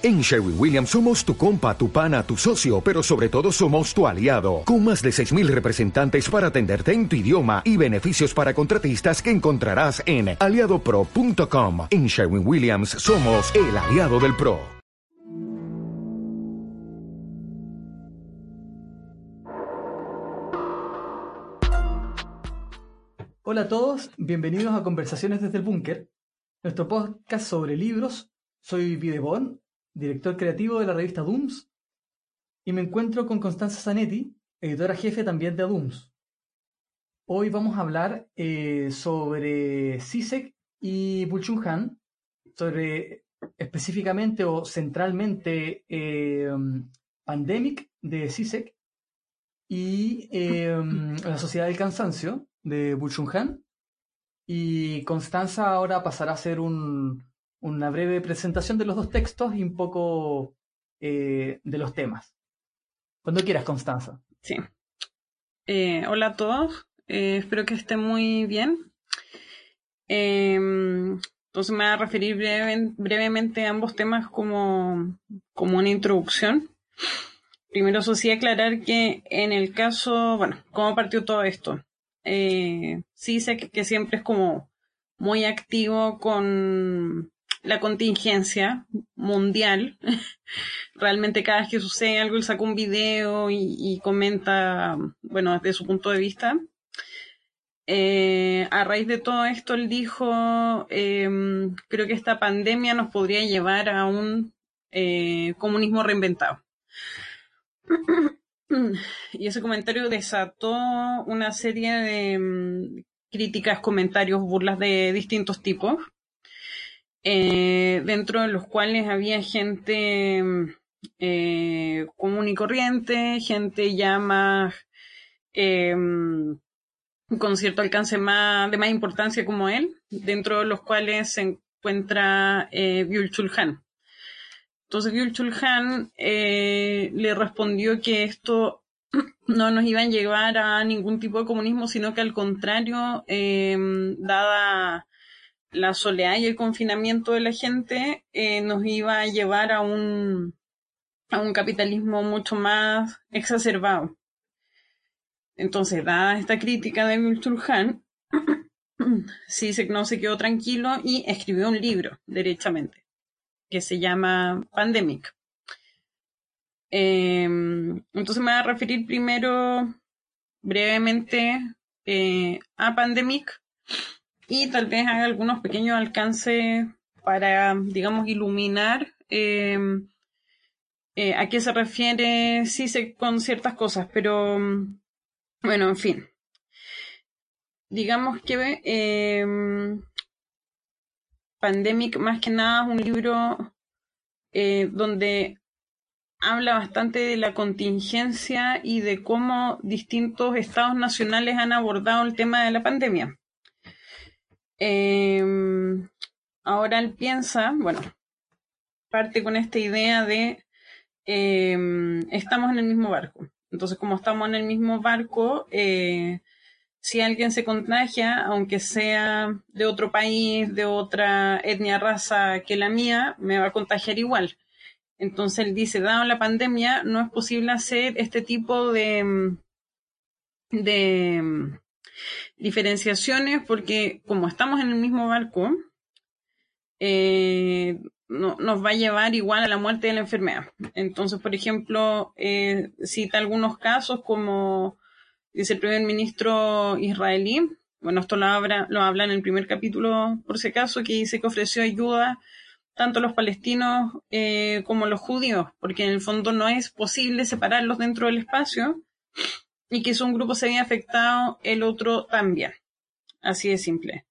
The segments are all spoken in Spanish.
En Sherwin Williams somos tu compa, tu pana, tu socio, pero sobre todo somos tu aliado, con más de 6.000 representantes para atenderte en tu idioma y beneficios para contratistas que encontrarás en aliadopro.com. En Sherwin Williams somos el aliado del PRO. Hola a todos, bienvenidos a Conversaciones desde el Búnker, nuestro podcast sobre libros. Soy Videbon director creativo de la revista Dooms, y me encuentro con Constanza Zanetti, editora jefe también de Dooms. Hoy vamos a hablar eh, sobre CISEC y Bulchung Han, sobre específicamente o centralmente eh, Pandemic de CISEC y eh, La Sociedad del Cansancio de Bulchung Han. Y Constanza ahora pasará a ser un, una breve presentación de los dos textos y un poco eh, de los temas. Cuando quieras, Constanza. Sí. Eh, hola a todos. Eh, espero que estén muy bien. Em, entonces me voy a referir brevemente a ambos temas como, como una introducción. Primero, eso sí, aclarar que en el caso, bueno, ¿cómo partió todo esto? sí sé que siempre es como muy activo con la contingencia mundial. Realmente cada vez que sucede algo, él saca un video y, comenta, bueno, desde su punto de vista. Eh, a raíz de todo esto, él dijo, em, creo que esta pandemia nos podría llevar a un eh, comunismo reinventado. y ese comentario desató una serie de mm, críticas, comentarios, burlas de distintos tipos. Eh, dentro de los cuales había gente eh, común y corriente, gente ya más em, con cierto alcance más, de más importancia como él, dentro de los cuales se encuentra eh, Byul Chulhan. Entonces Byul Chulhan eh, le respondió que esto no nos iba a llevar a ningún tipo de comunismo, sino que al contrario, em, dada la soledad y el confinamiento de la gente eh, nos iba a llevar a un, a un capitalismo mucho más exacerbado. Entonces, dada esta crítica de Milturhan, Sisek no se quedó tranquilo y escribió un libro, derechamente, que se llama Pandemic. Em, entonces me voy a referir primero brevemente eh, a Pandemic y tal vez haga algunos pequeños alcances para, digamos, iluminar em, eh, a qué se refiere sí sé con ciertas cosas, pero bueno, en fin. Digamos que eh, Pandemic más que nada es un libro eh, donde habla bastante de la contingencia y de cómo distintos estados nacionales han abordado el tema de la pandemia. Em, ahora él piensa, bueno, parte con esta idea de em, estamos en el mismo barco. Entonces, como estamos en el mismo barco, eh, si alguien se contagia, aunque sea de otro país, de otra etnia, raza que la mía, me va a contagiar igual. Entonces él dice, dado la pandemia, no es posible hacer este tipo de, de diferenciaciones porque como estamos en el mismo barco, eh, no, nos va a llevar igual a la muerte de la enfermedad. Entonces, por ejemplo, eh, cita algunos casos como dice el primer ministro israelí, bueno, esto lo habla, lo habla en el primer capítulo, por si acaso, que dice que ofreció ayuda tanto a los palestinos eh, como a los judíos, porque en el fondo no es posible separarlos dentro del espacio y que si un grupo se había afectado, el otro también. Así de simple.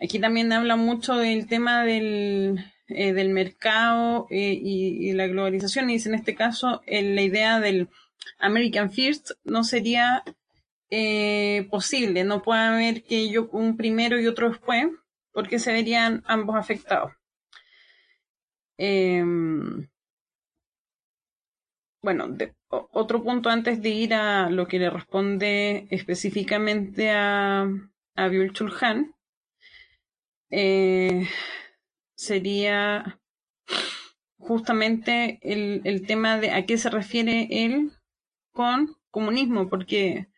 Aquí también habla mucho del tema del, eh, del mercado eh, y, la globalización. Y dice en este caso, la idea del American First no sería eh, posible. No puede haber que yo un primero y otro después, porque se verían ambos afectados. Bueno, otro punto antes de ir a lo que le responde específicamente a, a Chulhan, eh, sería justamente el, el tema de a qué se refiere él con comunismo, porque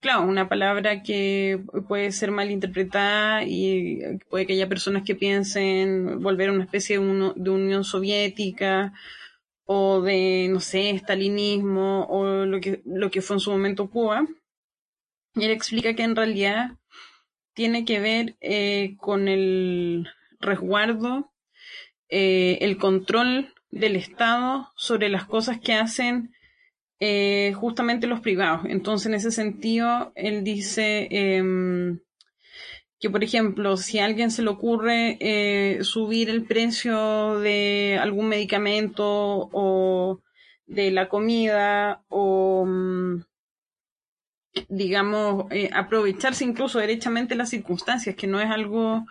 claro, una palabra que puede ser mal interpretada y puede que haya personas que piensen volver a una especie de, de Unión Soviética o de, no sé, estalinismo o lo que, lo que fue en su momento Cuba. Y él explica que en realidad tiene que ver eh, con el resguardo, eh, el control del Estado sobre las cosas que hacen eh, justamente los privados. Entonces, en ese sentido, él dice em, que, por ejemplo, si a alguien se le ocurre eh, subir el precio de algún medicamento o de la comida o, mm, digamos, eh, aprovecharse incluso derechamente las circunstancias, que no es algo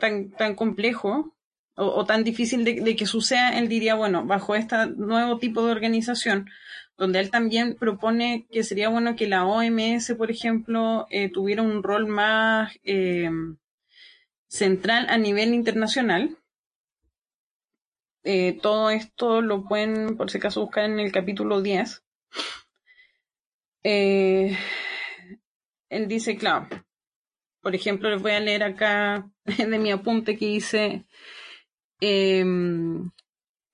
tan, tan complejo, o, tan difícil de, que suceda, él diría, bueno, bajo este nuevo tipo de organización, donde él también propone que sería bueno que la OMS, por ejemplo, eh, tuviera un rol más eh, central a nivel internacional. Eh, todo esto lo pueden, por si acaso, buscar en el capítulo 10. él dice, claro, por ejemplo, les voy a leer acá de mi apunte que dice, Em,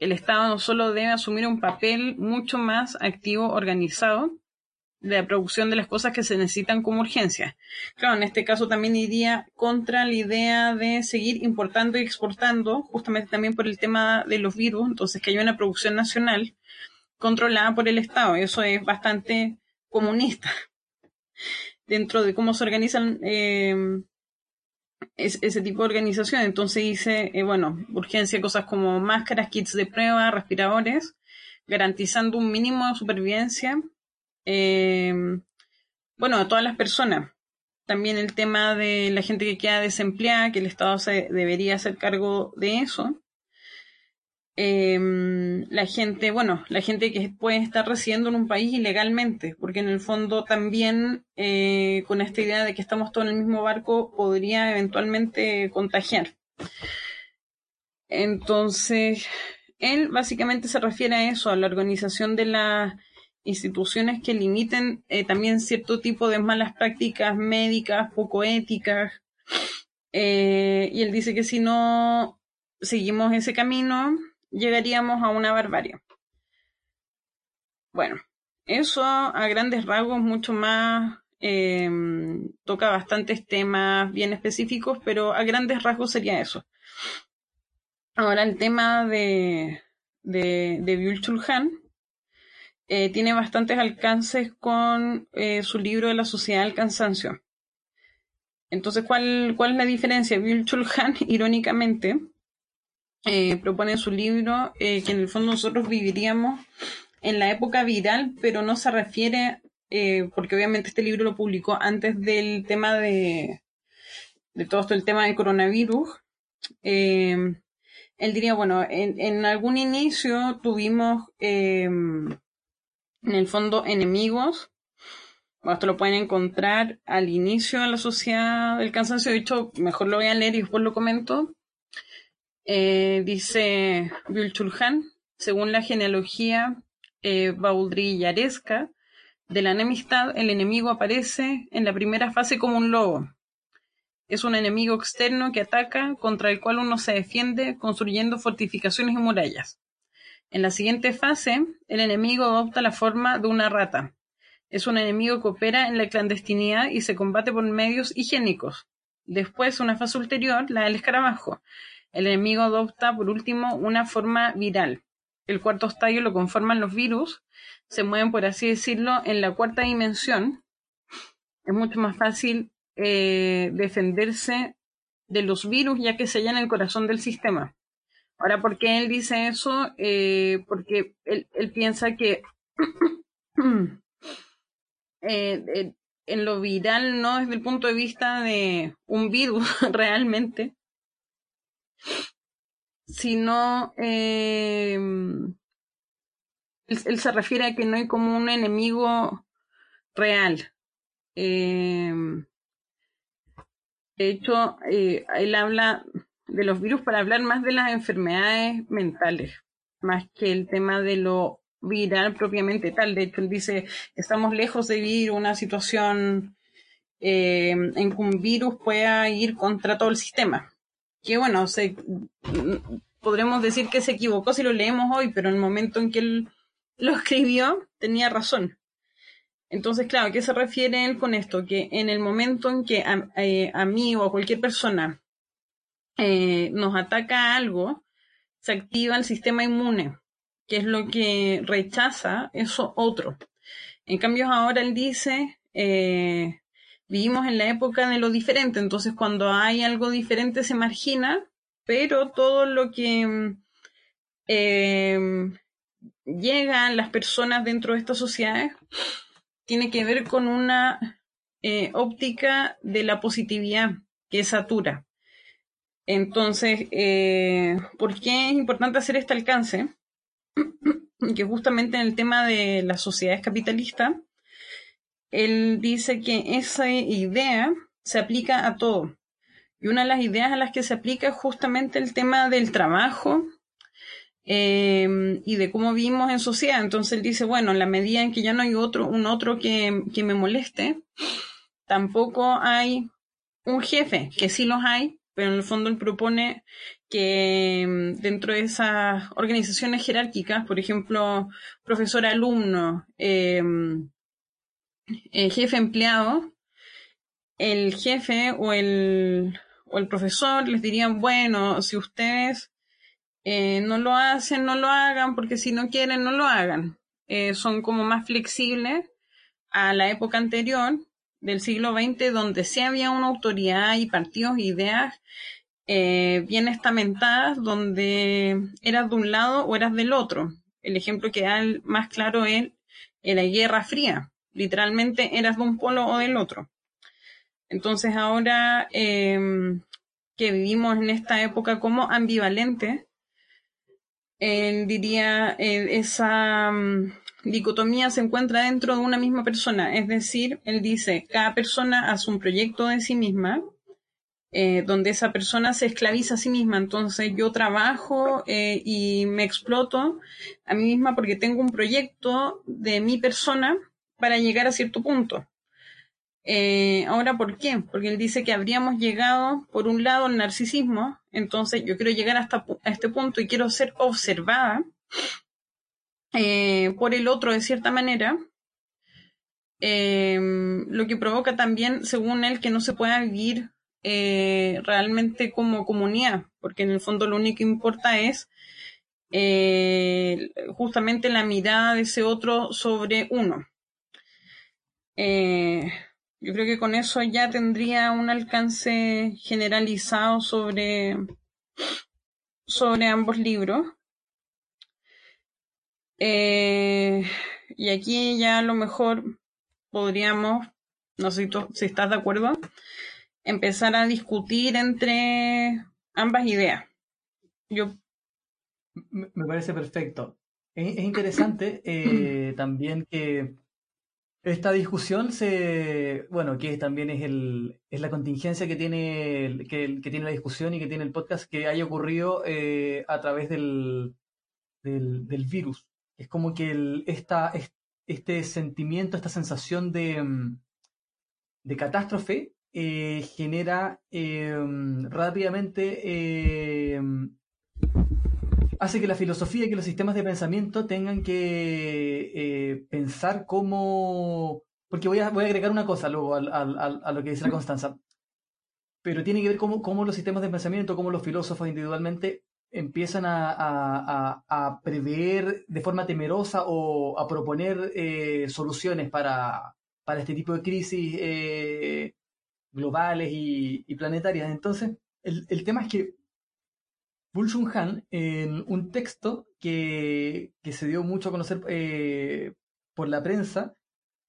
el Estado no solo debe asumir un papel mucho más activo, organizado, de la producción de las cosas que se necesitan como urgencia. Claro, en este caso también iría contra la idea de seguir importando y exportando, justamente también por el tema de los virus, entonces que haya una producción nacional controlada por el Estado. Eso es bastante comunista dentro de cómo se organizan eh, ese tipo de organización. Entonces dice, eh, bueno, urgencia, cosas como máscaras, kits de prueba, respiradores, garantizando un mínimo de supervivencia, eh, bueno, a todas las personas. También el tema de la gente que queda desempleada, que el Estado se debería hacer cargo de eso. Em, la gente, bueno, la gente que puede estar residiendo en un país ilegalmente, porque en el fondo también eh, con esta idea de que estamos todos en el mismo barco podría eventualmente contagiar. Entonces, él básicamente se refiere a eso, a la organización de las instituciones que limiten eh, también cierto tipo de malas prácticas médicas, poco éticas. Eh, y él dice que si no seguimos ese camino, llegaríamos a una barbarie. Bueno, eso a grandes rasgos mucho más em, toca bastantes temas bien específicos, pero a grandes rasgos sería eso. Ahora el tema de, de, de Chulhan eh, tiene bastantes alcances con eh, su libro de la sociedad del cansancio. Entonces, ¿cuál, cuál es la diferencia? Byul Chulhan, irónicamente, eh, propone en su libro eh, que en el fondo nosotros viviríamos en la época viral, pero no se refiere, eh, porque obviamente este libro lo publicó antes del tema de, de todo esto, el tema del coronavirus. él diría, bueno, en, algún inicio tuvimos en el fondo enemigos. esto lo pueden encontrar al inicio de la sociedad del cansancio. De hecho, mejor lo voy a leer y después lo comento. Eh, dice Chulhan, según la genealogía eh, baudrillaresca de la enemistad, el enemigo aparece en la primera fase como un lobo. Es un enemigo externo que ataca, contra el cual uno se defiende construyendo fortificaciones y murallas. En la siguiente fase, el enemigo adopta la forma de una rata. Es un enemigo que opera en la clandestinidad y se combate por medios higiénicos. Después, una fase ulterior, la del escarabajo, el enemigo adopta, por último, una forma viral. El cuarto estadio lo conforman los virus. Se mueven, por así decirlo, en la cuarta dimensión. Es mucho más fácil eh, defenderse de los virus ya que se hallan en el corazón del sistema. Ahora, ¿por qué él dice eso? Eh, porque él, piensa que eh, en lo viral, no desde el punto de vista de un virus realmente, sino eh, él, se refiere a que no hay como un enemigo real. Eh, de hecho, eh, él habla de los virus para hablar más de las enfermedades mentales, más que el tema de lo viral propiamente tal. De hecho, él dice, estamos lejos de vivir una situación eh, en que un virus pueda ir contra todo el sistema. Que bueno, se, podremos decir que se equivocó si lo leemos hoy, pero en el momento en que él lo escribió tenía razón. Entonces, claro, ¿a qué se refiere él con esto? Que en el momento en que a, eh, mí o a cualquier persona eh, nos ataca algo, se activa el sistema inmune, que es lo que rechaza eso otro. En cambio, ahora él dice, eh, vivimos en la época de lo diferente, entonces cuando hay algo diferente se margina, pero todo lo que llega a las personas dentro de estas sociedades tiene que ver con una eh, óptica de la positividad que satura. Entonces, eh, ¿por qué es importante hacer este alcance? que justamente en el tema de las sociedades capitalistas, él dice que esa idea se aplica a todo. Y una de las ideas a las que se aplica es justamente el tema del trabajo, Em, y de cómo vivimos en sociedad. Entonces él dice, bueno, en la medida en que ya no hay otro, un otro que, que me moleste, tampoco hay un jefe, que sí los hay, pero en el fondo él propone que em, dentro de esas organizaciones jerárquicas, por ejemplo, profesor-alumno, em, eh, jefe-empleado, el jefe o el, o el profesor les dirían, bueno, si ustedes eh, no lo hacen, no lo hagan, porque si no quieren, no lo hagan. Eh, son como más flexibles a la época anterior del siglo XX, donde sí había una autoridad y partidos ideas eh, bien estamentadas, donde eras de un lado o eras del otro. El ejemplo que da el más claro es la Guerra Fría. Literalmente eras de un polo o del otro. Entonces ahora que vivimos en esta época como ambivalente, él diría, eh, esa mm, dicotomía se encuentra dentro de una misma persona, es decir, él dice, cada persona hace un proyecto de sí misma, eh, donde esa persona se esclaviza a sí misma, entonces yo trabajo eh, y me exploto a mí misma porque tengo un proyecto de mi persona para llegar a cierto punto. Eh, ahora, ¿por qué? Porque él dice que habríamos llegado, por un lado, al narcisismo, entonces yo quiero llegar hasta a este punto y quiero ser observada eh, por el otro de cierta manera, eh, lo que provoca también, según él, que no se pueda vivir realmente como comunidad, porque en el fondo lo único que importa es justamente la mirada de ese otro sobre uno. Yo creo que con eso ya tendría un alcance generalizado sobre, sobre ambos libros. Eh, y aquí ya a lo mejor podríamos, no sé si estás de acuerdo, empezar a discutir entre ambas ideas. Yo me parece perfecto. Es, interesante eh, también que esta discusión se, bueno, que también es, el, es la contingencia que tiene, que, tiene la discusión y que tiene el podcast, que haya ocurrido eh, a través del, del, virus. Es como que el, esta, este sentimiento, esta sensación de, mm, de catástrofe eh, genera eh, rápidamente hace que la filosofía y que los sistemas de pensamiento tengan que eh, pensar cómo... Porque voy a, a agregar una cosa luego a, lo que dice la Constanza, pero tiene que ver cómo, cómo los sistemas de pensamiento, cómo los filósofos individualmente empiezan a, prever de forma temerosa o a proponer eh, soluciones para, para, este tipo de crisis eh, globales y, y, planetarias. Entonces, el, el tema es que Bull Han, en un texto que, se dio mucho a conocer eh, por la prensa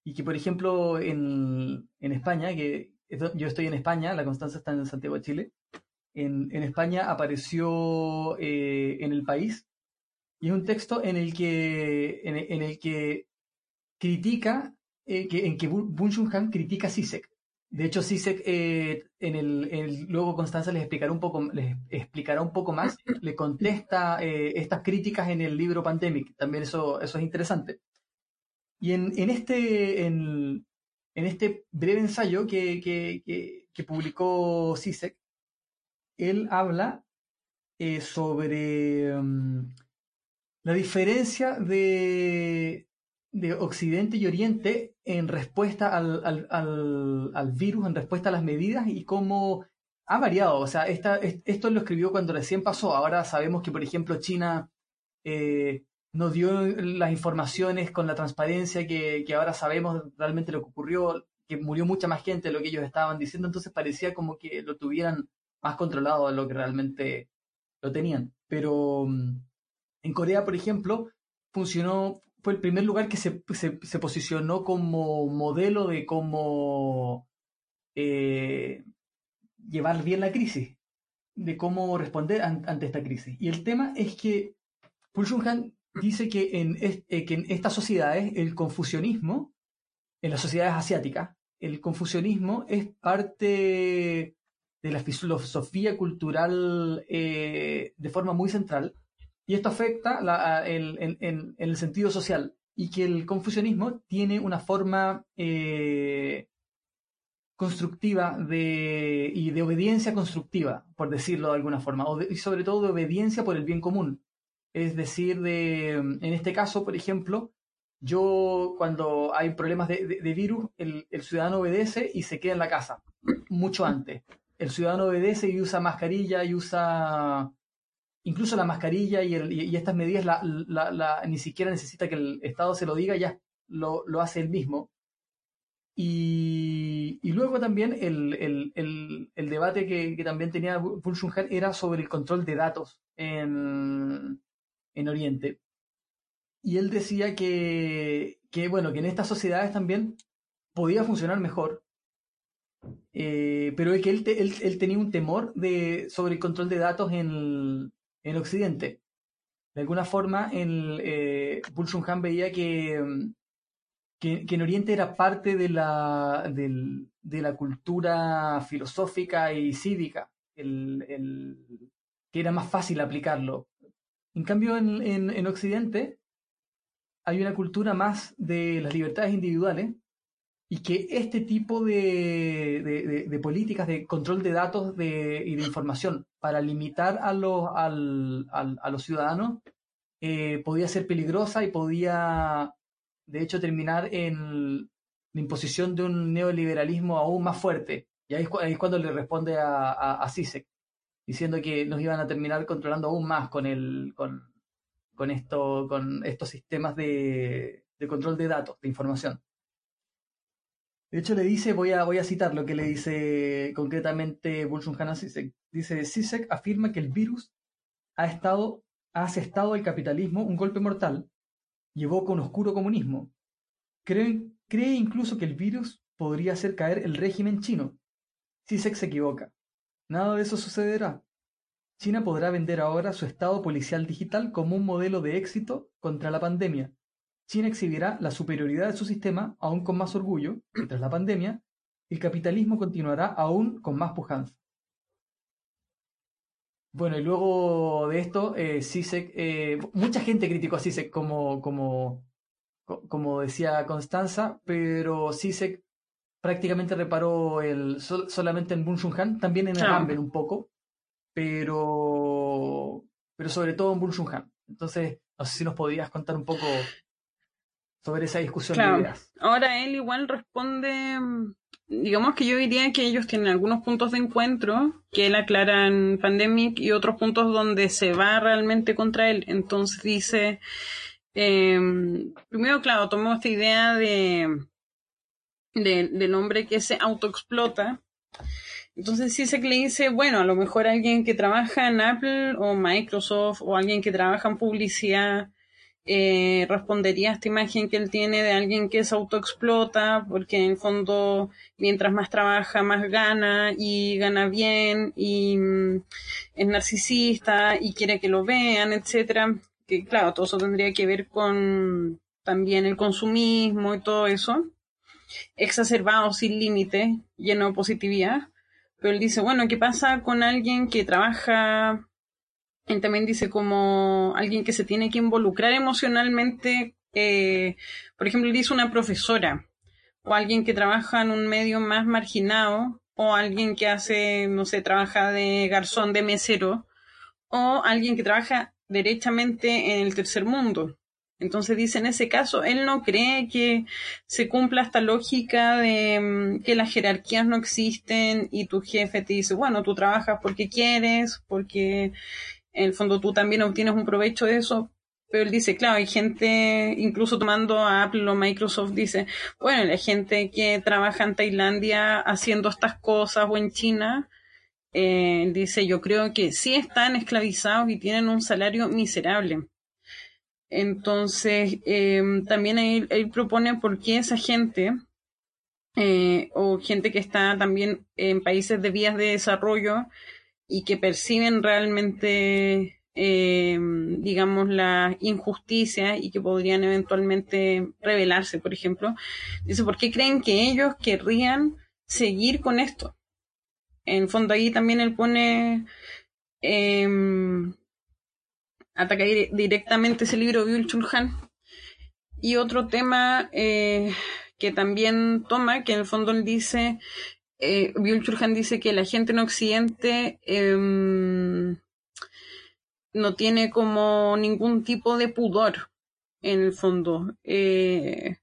y que, por ejemplo, en, España, que yo estoy en España, la Constanza está en Santiago de Chile, en, España apareció eh, en el país y es un texto en el que, en, el que critica, eh, que, en que Bun Han critica a CISEC. De hecho, sí eh, en el, luego Constanza les explicará un poco, les explicará un poco más, le contesta eh, estas críticas en el libro Pandemic. También eso, eso es interesante. Y en, en este, en, este breve ensayo que, que, publicó Sisek, él habla eh, sobre mm, la diferencia de, de Occidente y Oriente en respuesta al, al, al, virus, en respuesta a las medidas y cómo ha variado. O sea, esta, esto lo escribió cuando recién pasó. Ahora sabemos que, por ejemplo, China eh, nos dio las informaciones con la transparencia que, que, ahora sabemos realmente lo que ocurrió, que murió mucha más gente de lo que ellos estaban diciendo, entonces parecía como que lo tuvieran más controlado de lo que realmente lo tenían. Pero mm, en Corea, por ejemplo, funcionó, fue el primer lugar que se, posicionó como modelo de cómo eh, llevar bien la crisis, de cómo responder ante esta crisis. Y el tema es que Pul Han dice que en, eh, que en estas sociedades el confucianismo, en las sociedades asiáticas, el confucianismo es parte de la filosofía cultural eh, de forma muy central y esto afecta en, el sentido social y que el confucianismo tiene una forma eh, constructiva de, y de obediencia constructiva, por decirlo de alguna forma, y sobre todo de obediencia por el bien común. Es decir, de, en este caso, por ejemplo, yo cuando hay problemas de, virus, el, ciudadano obedece y se queda en la casa, mucho antes. El ciudadano obedece y usa mascarilla y usa incluso la mascarilla y, estas medidas ni siquiera necesita que el Estado se lo diga, ya lo, hace él mismo. Y, luego también el, debate que, también tenía Bulshunhan era sobre el control de datos en, Oriente. Y él decía que, bueno, que en estas sociedades también podía funcionar mejor, eh, pero es que él, él, tenía un temor sobre el control de datos en, en Occidente. De alguna forma, el, eh, Han veía que, que, en Oriente era parte de la, de la cultura filosófica y cívica, que era más fácil aplicarlo. En cambio, en, en, Occidente hay una cultura más de las libertades individuales y que este tipo de, políticas de control de datos y de información para limitar a los, a los ciudadanos eh, podía ser peligrosa y podía, de hecho, terminar en la imposición de un neoliberalismo aún más fuerte. Y ahí es, cuando le responde a, a, diciendo que nos iban a terminar controlando aún más con, el, con, esto, con estos sistemas de control de datos, de información. De hecho, le dice, voy a, voy a citar lo que le dice concretamente Bulshun a Sisek. Dice, Sisek afirma que el virus ha, estado, ha asestado al capitalismo un golpe mortal y evoca un oscuro comunismo. Cree, cree incluso que el virus podría hacer caer el régimen chino. Sisek se equivoca. Nada de eso sucederá. China podrá vender ahora su estado policial digital como un modelo de éxito contra la pandemia China exhibirá la superioridad de su sistema aún con más orgullo, y tras la pandemia, el capitalismo continuará aún con más pujanza. Bueno, y luego de esto, eh, eh, mucha gente criticó a CISEC como, como, como decía Constanza, pero CISEC prácticamente reparó el, solamente en Bun Han, también en el Amber un poco, pero, pero sobre todo en Bun Han. Entonces, no sé si nos podrías contar un poco sobre esa discusión de ideas. Ahora él igual responde, digamos que yo diría que ellos tienen algunos puntos de encuentro que él aclara en Pandemic y otros puntos donde se va realmente contra él. Entonces dice, em, primero, claro, tomó esta idea de, del hombre que se autoexplota. Entonces sí se le dice, bueno, a lo mejor alguien que trabaja en Apple o Microsoft o alguien que trabaja en publicidad eh, respondería a esta imagen que él tiene de alguien que se autoexplota, porque en el fondo mientras más trabaja, más gana y gana bien y mm, es narcisista y quiere que lo vean, etcétera. Que claro, todo eso tendría que ver con también el consumismo y todo eso. exacerbado, sin límite, lleno de positividad. Pero él dice, bueno, ¿qué pasa con alguien que trabaja? Él también dice como alguien que se tiene que involucrar emocionalmente, eh, por ejemplo, dice una profesora o alguien que trabaja en un medio más marginado o alguien que hace, no sé, trabaja de garzón, de mesero o alguien que trabaja derechamente en el tercer mundo. Entonces dice, en ese caso, él no cree que se cumpla esta lógica de mm, que las jerarquías no existen y tu jefe te dice, bueno, tú trabajas porque quieres, porque en el fondo tú también obtienes un provecho de eso. Pero él dice, claro, hay gente, incluso tomando a Apple o Microsoft, dice, bueno, la gente que trabaja en Tailandia haciendo estas cosas o en China, eh, dice, yo creo que sí están esclavizados y tienen un salario miserable. Entonces, em, también él, propone por qué esa gente, eh, o gente que está también en países de vías de desarrollo y que perciben realmente, em, digamos, la injusticia y que podrían eventualmente rebelarse, por ejemplo, dice, ¿por qué creen que ellos querrían seguir con esto? En el fondo ahí también él pone... Eh, ataca directamente ese libro Byul Chulhan. Y otro tema eh, que también toma, que en el fondo él dice, eh, Chulhan dice que la gente en Occidente em, no tiene como ningún tipo de pudor, en el fondo. Eh,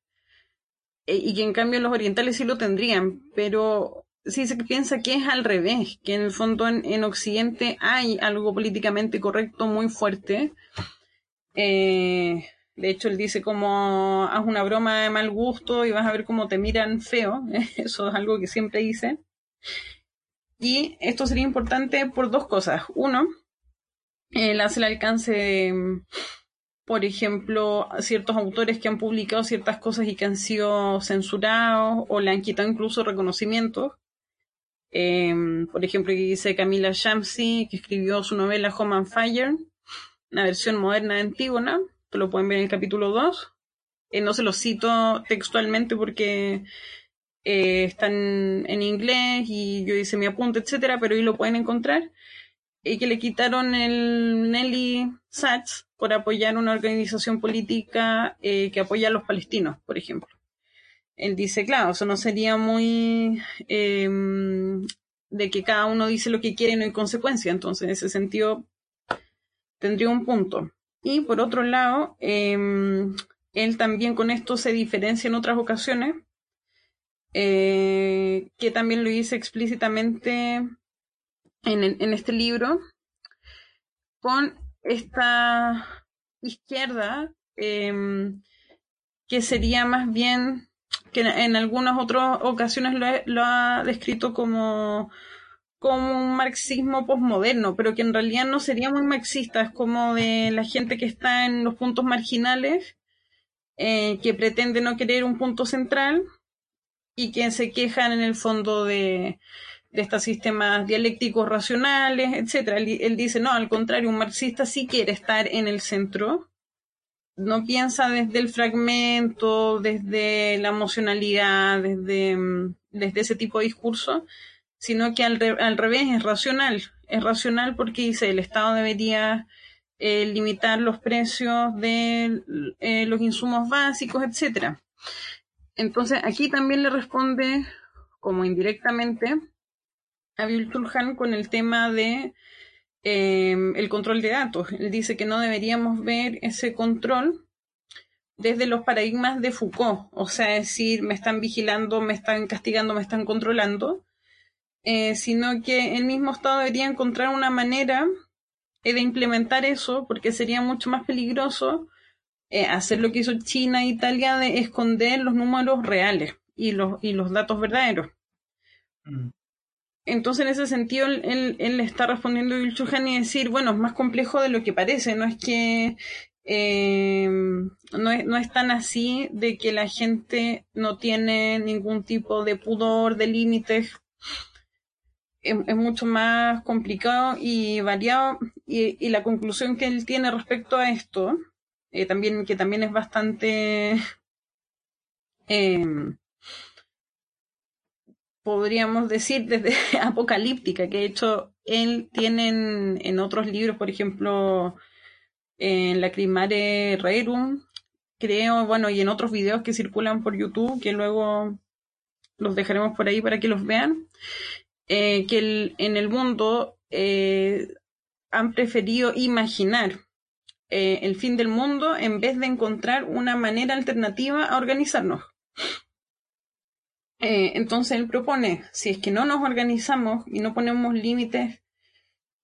y que en cambio los orientales sí lo tendrían, pero sí se piensa que es al revés, que en el fondo en, Occidente hay algo políticamente correcto muy fuerte. Eh, de hecho, él dice como haz una broma de mal gusto y vas a ver cómo te miran feo. Eso es algo que siempre dice. Y esto sería importante por dos cosas. Uno, él hace el alcance de, por ejemplo, ciertos autores que han publicado ciertas cosas y que han sido censurados o le han quitado incluso reconocimientos. Em, por ejemplo, dice Camila Shamsi, que escribió su novela Home and Fire, una versión moderna de Antígona, lo pueden ver en el capítulo 2. Eh, no se lo cito textualmente porque eh, están en inglés y yo hice mi apunte, etcétera, pero ahí lo pueden encontrar. Y que le quitaron el Nelly Sachs por apoyar una organización política eh, que apoya a los palestinos, por ejemplo él dice, claro, eso no sería muy em, de que cada uno dice lo que quiere y no hay consecuencia. Entonces, en ese sentido, tendría un punto. Y por otro lado, em, él también con esto se diferencia en otras ocasiones, eh, que también lo dice explícitamente en, en este libro, con esta izquierda, em, que sería más bien que en algunas otras ocasiones lo, ha descrito como, como un marxismo posmoderno, pero que en realidad no sería muy marxista, es como de la gente que está en los puntos marginales, eh, que pretende no querer un punto central y que se quejan en el fondo de, de estos sistemas dialécticos racionales, etcétera. él, dice, no, al contrario, un marxista sí quiere estar en el centro. No piensa desde el fragmento, desde la emocionalidad, desde, mm, desde ese tipo de discurso, sino que al, revés es racional. Es racional porque dice el Estado debería eh, limitar los precios de eh, los insumos básicos, etcétera. Entonces aquí también le responde, como indirectamente, a Bill con el tema de Em, el control de datos. Él dice que no deberíamos ver ese control desde los paradigmas de Foucault, o sea, decir, me están vigilando, me están castigando, me están controlando, eh, sino que el mismo Estado debería encontrar una manera eh, de implementar eso, porque sería mucho más peligroso eh, hacer lo que hizo China e Italia de esconder los números reales y los, y los datos verdaderos. Mm. Entonces, en ese sentido, él, le está respondiendo a y decir, bueno, es más complejo de lo que parece, no es que eh, no, es, no es tan así de que la gente no tiene ningún tipo de pudor, de límites. Es, mucho más complicado y variado. Y, la conclusión que él tiene respecto a esto, eh, también, que también es bastante eh, podríamos decir, desde apocalíptica, que de hecho él tiene en, otros libros, por ejemplo, en La Crimare Rerum, creo, bueno, y en otros videos que circulan por YouTube, que luego los dejaremos por ahí para que los vean, eh, que en el mundo eh, han preferido imaginar eh, el fin del mundo en vez de encontrar una manera alternativa a organizarnos. entonces él propone, si es que no nos organizamos y no ponemos límites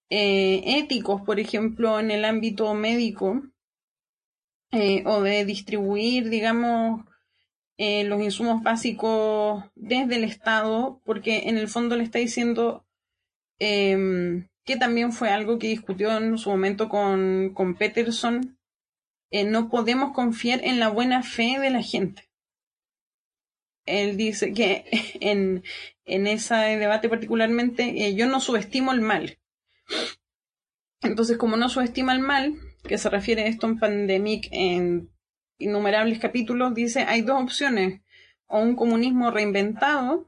éticos, por ejemplo, en el ámbito médico, o de distribuir, digamos, eh, los insumos básicos desde el Estado, porque en el fondo le está diciendo em, que también fue algo que discutió en su momento con, con Peterson, eh, no podemos confiar en la buena fe de la gente. Él dice que en, en ese debate particularmente, eh, yo no subestimo el mal. Entonces, como no subestima el mal, que se refiere a esto en Pandemic en innumerables capítulos, dice, hay dos opciones, o un comunismo reinventado,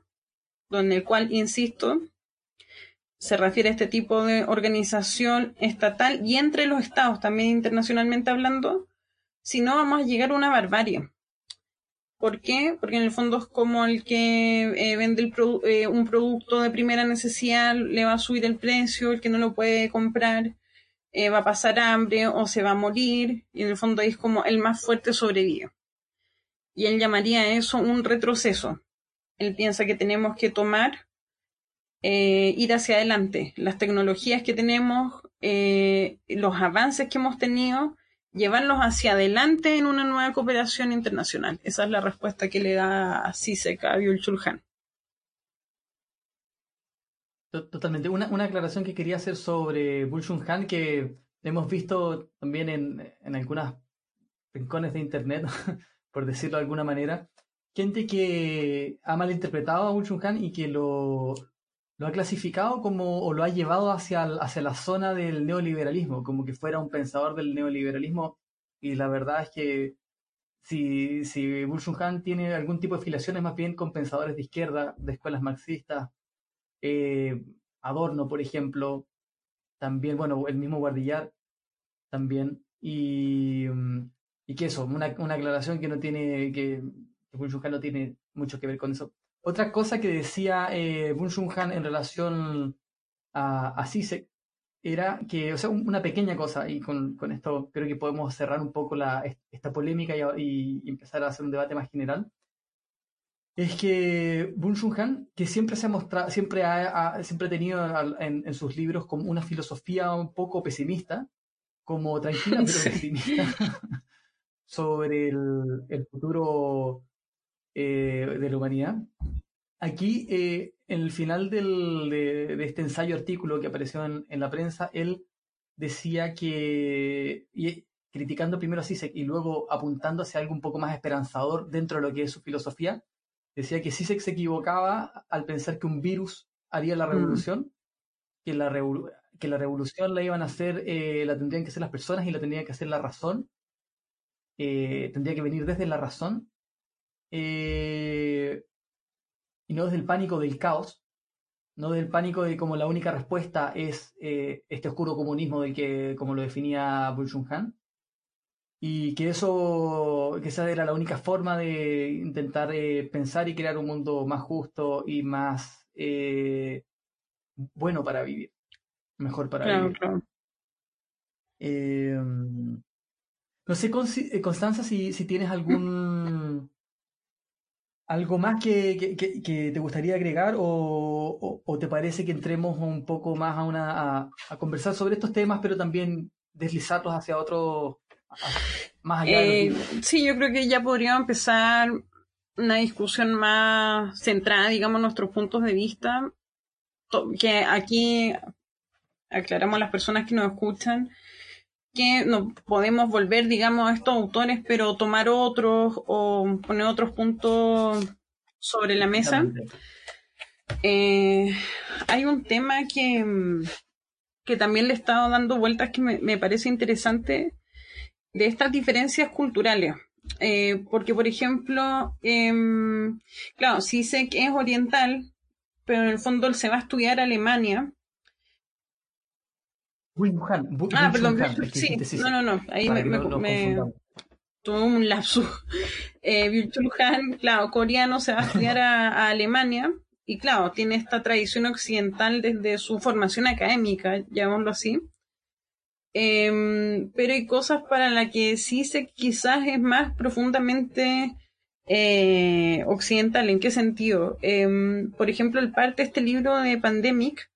donde el cual, insisto, se refiere a este tipo de organización estatal y entre los estados, también internacionalmente hablando, si no vamos a llegar a una barbarie. ¿Por qué? Porque en el fondo es como el que eh, vende eh, un producto de primera necesidad, le va a subir el precio, el que no lo puede comprar eh, va a pasar hambre o se va a morir, y en el fondo es como el más fuerte sobrevive. Y él llamaría eso un retroceso. Él piensa que tenemos que tomar, eh, ir hacia adelante. Las tecnologías que tenemos, eh, los avances que hemos tenido, llevarlos hacia adelante en una nueva cooperación internacional. Esa es la respuesta que le da Sisek a Byul Chulhan. Totalmente. Una, una, aclaración que quería hacer sobre Bulshun Han, que hemos visto también en, en algunas rincones de internet, por decirlo de alguna manera, gente que ha malinterpretado a Bulshun Han y que lo, lo ha clasificado como, o lo ha llevado hacia, hacia la zona del neoliberalismo, como que fuera un pensador del neoliberalismo. Y la verdad es que si, si Han tiene algún tipo de filiaciones más bien con pensadores de izquierda, de escuelas marxistas, eh, Adorno, por ejemplo, también, bueno, el mismo Guardillar, también, y, mm, y que eso, una, una, aclaración que no tiene, que, que no tiene mucho que ver con eso. Otra cosa que decía eh, Han en relación a, Sisek era que, o sea, una pequeña cosa, y con, con esto creo que podemos cerrar un poco esta polémica y, y, empezar a hacer un debate más general, es que Bun Han, que siempre se ha mostrado, siempre ha, siempre ha tenido en, sus libros como una filosofía un poco pesimista, como tranquila pero pesimista, sobre el, futuro eh, de la humanidad. Aquí, eh, en el final de, este ensayo artículo que apareció en, la prensa, él decía que, criticando primero a Sisek y luego apuntando hacia algo un poco más esperanzador dentro de lo que es su filosofía, decía que Sisek se equivocaba al pensar que un virus haría la mm. revolución, que, la que la revolución la iban a hacer, eh, la tendrían que hacer las personas y la tendría que hacer la razón, eh, tendría que venir desde la razón eh, y no desde el pánico del caos, no del pánico de como la única respuesta es este oscuro comunismo del que, como lo definía Bull Han y que eso, que esa era la única forma de intentar eh, pensar y crear un mundo más justo y más eh, bueno para vivir, mejor para vivir. Em, no sé, eh, Constanza, si, si tienes algún algo más que, que, te gustaría agregar o, o, te parece que entremos un poco más a, una, a, a conversar sobre estos temas, pero también deslizarlos hacia otros más eh, sí, yo creo que ya podríamos empezar una discusión más centrada, digamos, nuestros puntos de vista, que aquí aclaramos a las personas que nos escuchan que no podemos volver, digamos, a estos autores, pero tomar otros o poner otros puntos sobre la mesa. Eh, hay un tema que, que también le he estado dando vueltas que me, me parece interesante, de estas diferencias culturales. Eh, porque, por ejemplo, eh, claro, que es oriental, pero en el fondo él se va a estudiar a Alemania. Ah, perdón, sí, no, no, no, ahí me, me, tuvo un lapsus. Eh, Han, claro, coreano, se va a estudiar a, Alemania y claro, tiene esta tradición occidental desde su formación académica, llamémoslo así. Em, pero hay cosas para las que sí se quizás es más profundamente eh, occidental. ¿En qué sentido? Em, por ejemplo, el parte de este libro de Pandemic,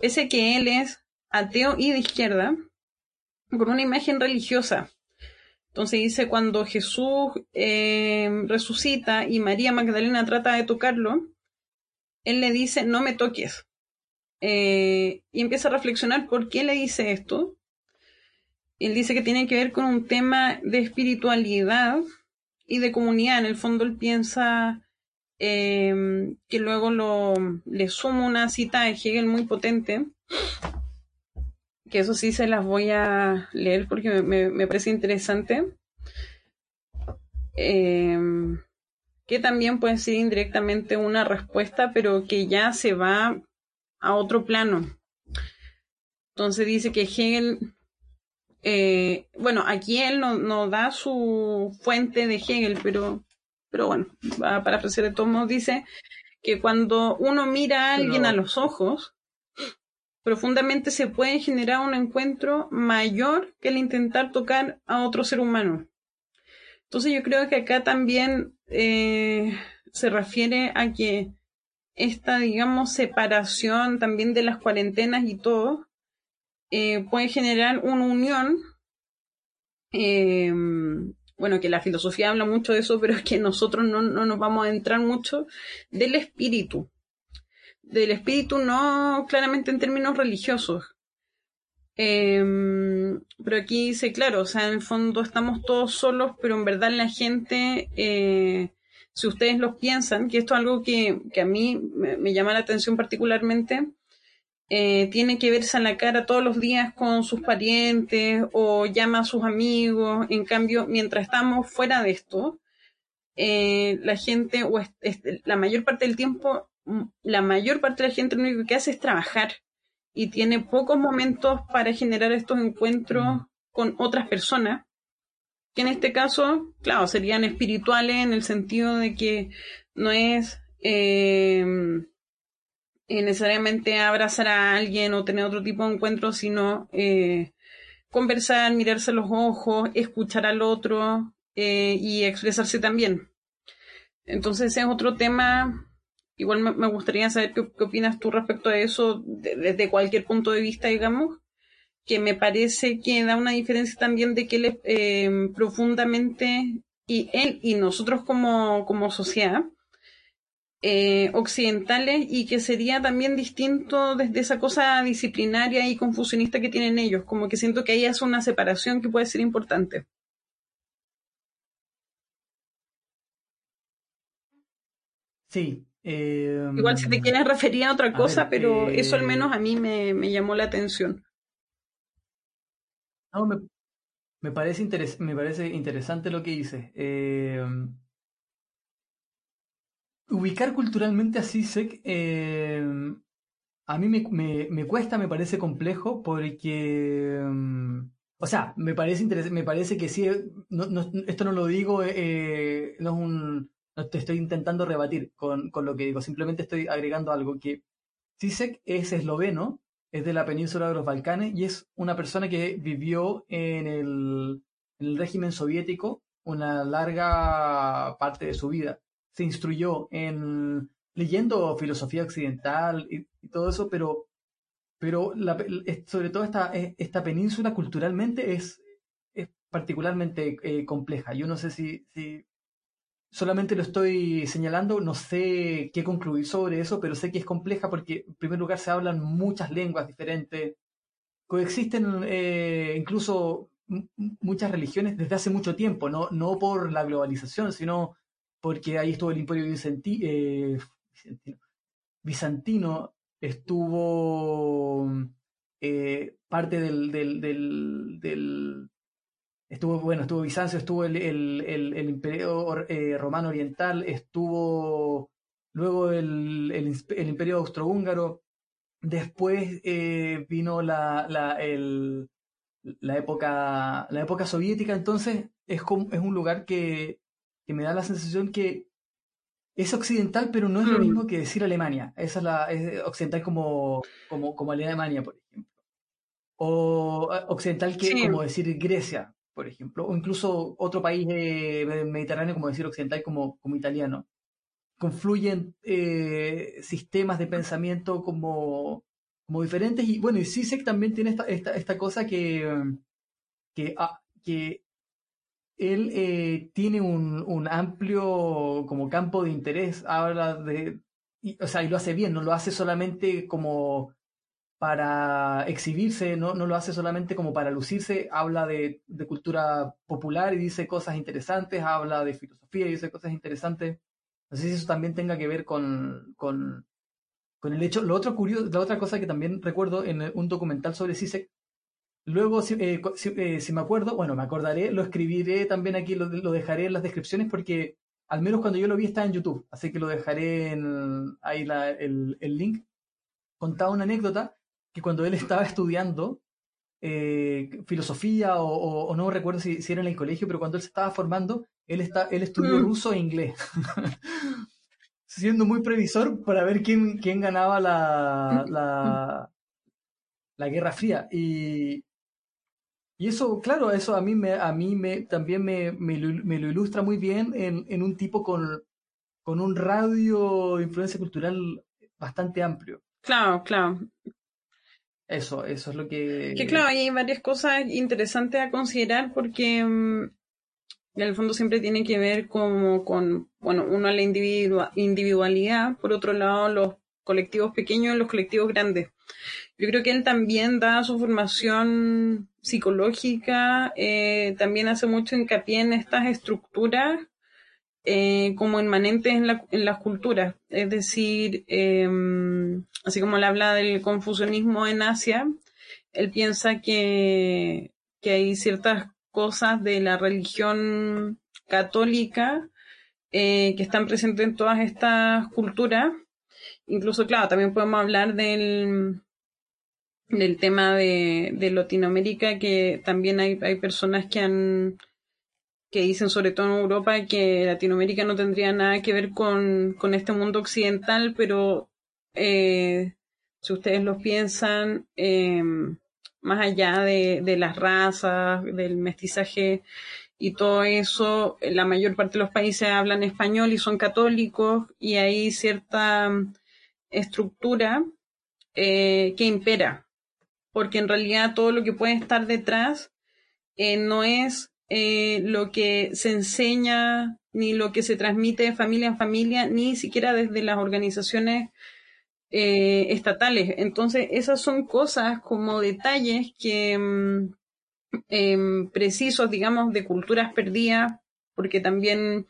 ese que él es ateo y de izquierda, con una imagen religiosa. Entonces dice, cuando Jesús em, resucita y María Magdalena trata de tocarlo, él le dice, no me toques. Eh, y empieza a reflexionar por qué le dice esto. Él dice que tiene que ver con un tema de espiritualidad y de comunidad. En el fondo él piensa em, que luego lo, le suma una cita de Hegel muy potente, que eso sí se las voy a leer porque me, parece interesante, em, que también puede ser indirectamente una respuesta, pero que ya se va a otro plano. Entonces dice que Hegel eh, bueno, aquí él no, no, da su fuente de Hegel, pero, pero bueno, para ofrecer de todos dice que cuando uno mira a alguien a los ojos, profundamente se puede generar un encuentro mayor que el intentar tocar a otro ser humano. Entonces yo creo que acá también eh, se refiere a que esta, digamos, separación también de las cuarentenas y todo, eh, puede generar una unión. Eh, bueno, que la filosofía habla mucho de eso, pero es que nosotros no, nos vamos a entrar mucho del espíritu. Del espíritu no claramente en términos religiosos. Eh, pero aquí dice, claro, o sea, en el fondo estamos todos solos, pero en verdad la gente, si ustedes lo piensan, que esto es algo que, a mí me, llama la atención particularmente, eh, tiene que verse a la cara todos los días con sus parientes o llama a sus amigos. En cambio, mientras estamos fuera de esto, eh, la gente, o la mayor parte del tiempo, mm, la mayor parte de la gente lo único que hace es trabajar y tiene pocos momentos para generar estos encuentros mm. con otras personas, que en este caso, claro, serían espirituales en el sentido de que no es... Eh, necesariamente abrazar a alguien o tener otro tipo de encuentro, sino eh, conversar, mirarse los ojos, escuchar al otro eh, y expresarse también. Entonces es otro tema. Igual me, gustaría saber qué, opinas tú respecto a eso desde cualquier punto de vista, digamos, que me parece que da una diferencia también de que él eh, profundamente, y él y nosotros como, como sociedad, eh, occidentales y que sería también distinto desde esa cosa disciplinaria y confusionista que tienen ellos, como que siento que ahí es una separación que puede ser importante. Sí. Em, Igual si te quieres referir a otra cosa, pero eso al menos a mí me, llamó la atención. No, me, parece, me parece interesante lo que dices. Eh, ubicar culturalmente a CISEC eh, a mí me, cuesta, me parece complejo porque, mm, o sea, me parece me parece que sí, esto no lo digo, eh, no es un, no te estoy intentando rebatir con, lo que digo, simplemente estoy agregando algo que CISEC es esloveno, es de la península de los Balcanes y es una persona que vivió en el régimen soviético una larga parte de su vida se instruyó en leyendo filosofía occidental y, todo eso, pero, pero sobre todo esta, e, esta península culturalmente es, es particularmente eh, compleja. Yo no sé si, si solamente lo estoy señalando, no sé qué concluir sobre eso, pero sé que es compleja porque en primer lugar se hablan muchas lenguas diferentes, coexisten eh, incluso muchas religiones desde hace mucho tiempo, no, no por la globalización, sino porque ahí estuvo el Imperio eh, bizantino, estuvo eh, parte del, estuvo bueno estuvo Bizancio estuvo el, el, Imperio eh, romano oriental estuvo luego el, imperio austrohúngaro, después vino la, la, la, época, la época soviética, entonces es, es un lugar que, que me da la sensación que es occidental, pero no es lo mm. mismo que decir Alemania. Esa es la es occidental como, como, como Alemania, por ejemplo. O eh, occidental que como decir Grecia, por ejemplo. O incluso otro país mediterráneo como decir occidental como, como italiano. Confluyen eh, sistemas de pensamiento como, como diferentes. Y bueno, y Sisek también tiene esta, esta, esta cosa que, que, ah, que él eh, tiene un, un, amplio como campo de interés, habla de, y, o sea, y lo hace bien, no lo hace solamente como para exhibirse, no, no lo hace solamente como para lucirse, habla de, cultura popular y dice cosas interesantes, habla de filosofía y dice cosas interesantes. No sé si eso también tenga que ver con, con, con el hecho. Lo otro curioso, la otra cosa que también recuerdo en un documental sobre Sisek Luego, si, eh, eh, si, me acuerdo, bueno, me acordaré, lo escribiré también aquí, lo, dejaré en las descripciones porque al menos cuando yo lo vi está en YouTube, así que lo dejaré en, ahí el, link. Contaba una anécdota que cuando él estaba estudiando eh, filosofía o, no recuerdo si, era en el colegio, pero cuando él se estaba formando, él, está, él estudió mm. ruso e inglés. Siendo muy previsor para ver quién, quién ganaba la, la, la Guerra Fría. Y, y eso, claro, eso a mí, me, a mí me, también me, me, lo ilustra muy bien en, en un tipo con, con un radio de influencia cultural bastante amplio. Claro, claro. Eso, eso es lo que... Que claro, hay varias cosas interesantes a considerar porque mm, en el fondo siempre tiene que ver como con, bueno, uno la individualidad, por otro lado los colectivos pequeños y los colectivos grandes. Yo creo que él también da su formación psicológica, eh, también hace mucho hincapié en estas estructuras eh, como inmanentes en, la, en, las culturas. Es decir, em, así como él habla del confucianismo en Asia, él piensa que, que hay ciertas cosas de la religión católica eh, que están presentes en todas estas culturas. Incluso, claro, también podemos hablar del, del tema de, de Latinoamérica, que también hay, hay personas que han que dicen sobre todo en Europa que Latinoamérica no tendría nada que ver con, con este mundo occidental, pero eh, si ustedes lo piensan, eh, más allá de, de, las razas, del mestizaje y todo eso, la mayor parte de los países hablan español y son católicos y hay cierta estructura eh, que impera porque en realidad todo lo que puede estar detrás eh, no es eh, lo que se enseña ni lo que se transmite de familia en familia, ni siquiera desde las organizaciones estatales. Entonces, esas son cosas como detalles que mm, em, precisos, digamos, de culturas perdidas, porque también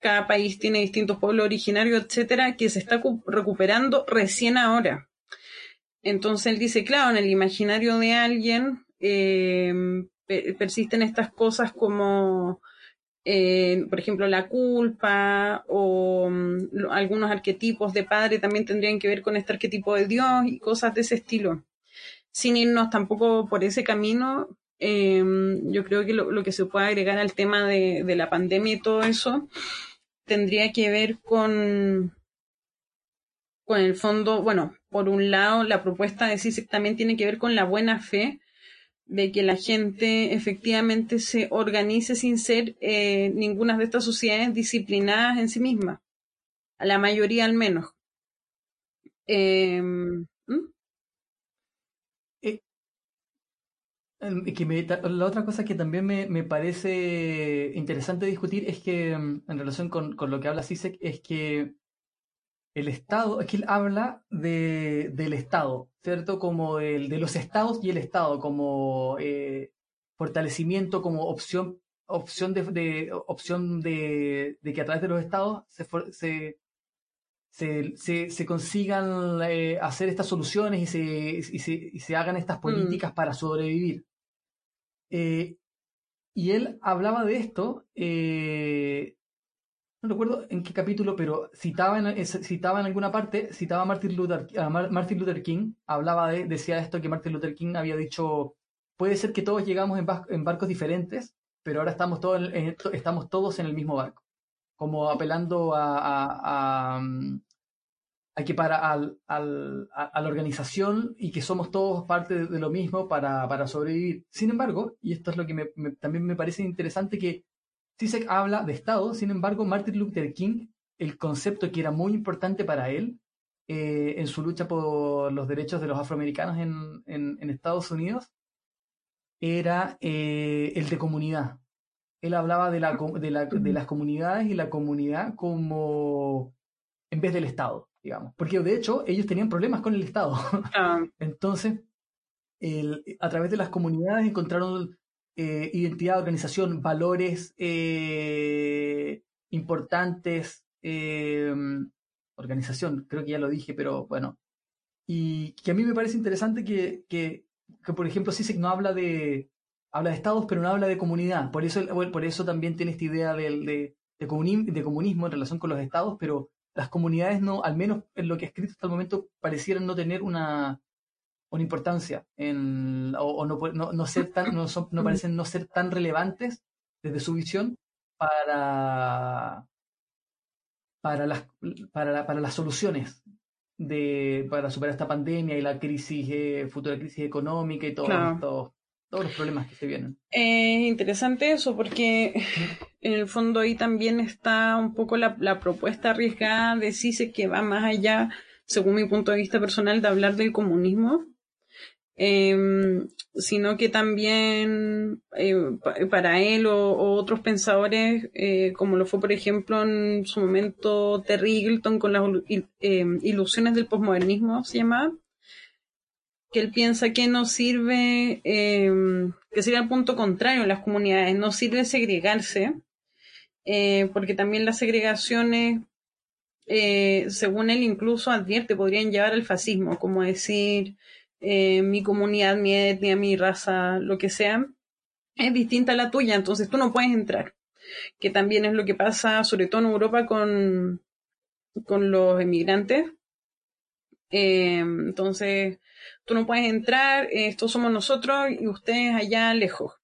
cada país tiene distintos pueblos originarios, etcétera, que se está recuperando recién ahora. Entonces él dice, claro, en el imaginario de alguien eh, persisten estas cosas como, eh, por ejemplo, la culpa o mm, algunos arquetipos de padre también tendrían que ver con este arquetipo de Dios y cosas de ese estilo. Sin irnos tampoco por ese camino, eh, yo creo que lo, que se puede agregar al tema de, la pandemia y todo eso tendría que ver con, con el fondo, bueno, por un lado, la propuesta de CISEC también tiene que ver con la buena fe de que la gente efectivamente se organice sin ser eh, ninguna de estas sociedades disciplinadas en sí misma, a la mayoría al menos. Eh, la otra cosa que también me, parece interesante discutir es que, em, en relación con, con lo que habla CISEC, es que el Estado, es que él habla de, del Estado, ¿cierto? Como el, de los Estados y el Estado, como eh, fortalecimiento, como opción, opción, de, opción de, que a través de los Estados se, se, se, consigan eh, hacer estas soluciones y se, y se, y se hagan estas mm. políticas para sobrevivir. Eh, y él hablaba de esto no recuerdo en qué capítulo, pero citaba en, citaba en alguna parte, citaba a Martin Luther, Martin Luther King, hablaba de, decía esto que Martin Luther King había dicho, puede ser que todos llegamos en, barcos diferentes, pero ahora estamos todos en, estamos todos en el mismo barco, como apelando a, a, que para al, al, a, la organización y que somos todos parte de, lo mismo para, para, sobrevivir. Sin embargo, y esto es lo que también me parece interesante, que Zizek habla de Estado, sin embargo, Martin Luther King, el concepto que era muy importante para él eh, en su lucha por los derechos de los afroamericanos en, en, Estados Unidos, era eh, el de comunidad. Él hablaba de, la, de, la, de, las comunidades y la comunidad como en vez del Estado, digamos. Porque de hecho ellos tenían problemas con el Estado. Ah. Entonces, el, a través de las comunidades encontraron eh, identidad, organización, valores eh, importantes, eh, organización, creo que ya lo dije, pero bueno. Y que a mí me parece interesante que, que, por ejemplo, CISEC no habla de, habla de estados, pero no habla de comunidad. Por eso, por eso también tiene esta idea del, de, de, comunismo en relación con los estados, pero las comunidades no, al menos en lo que ha escrito hasta el momento, parecieran no tener una, una importancia en, o, no, no, no, ser tan, no, no parecen no ser tan relevantes desde su visión para, para, las, para, para las soluciones de, para superar esta pandemia y la crisis, eh, futura crisis económica y todo todos los problemas que se vienen. Es interesante eso porque en el fondo ahí también está un poco la, la propuesta arriesgada de CISE que va más allá, según mi punto de vista personal, de hablar del comunismo Em, sino que también eh, para él o, otros pensadores, eh, como lo fue por ejemplo en su momento Terry Eagleton con las em, ilusiones del posmodernismo, se llama, que él piensa que no sirve, em, que sería el punto contrario en las comunidades, no sirve segregarse, eh, porque también las segregaciones según él incluso advierte, podrían llevar al fascismo, como decir, eh, mi comunidad, mi etnia, mi raza, lo que sea, es distinta a la tuya, entonces tú no puedes entrar. Que también es lo que pasa, sobre todo en Europa, con, con los emigrantes. Eh, entonces, tú no puedes entrar, estos somos nosotros y ustedes allá lejos.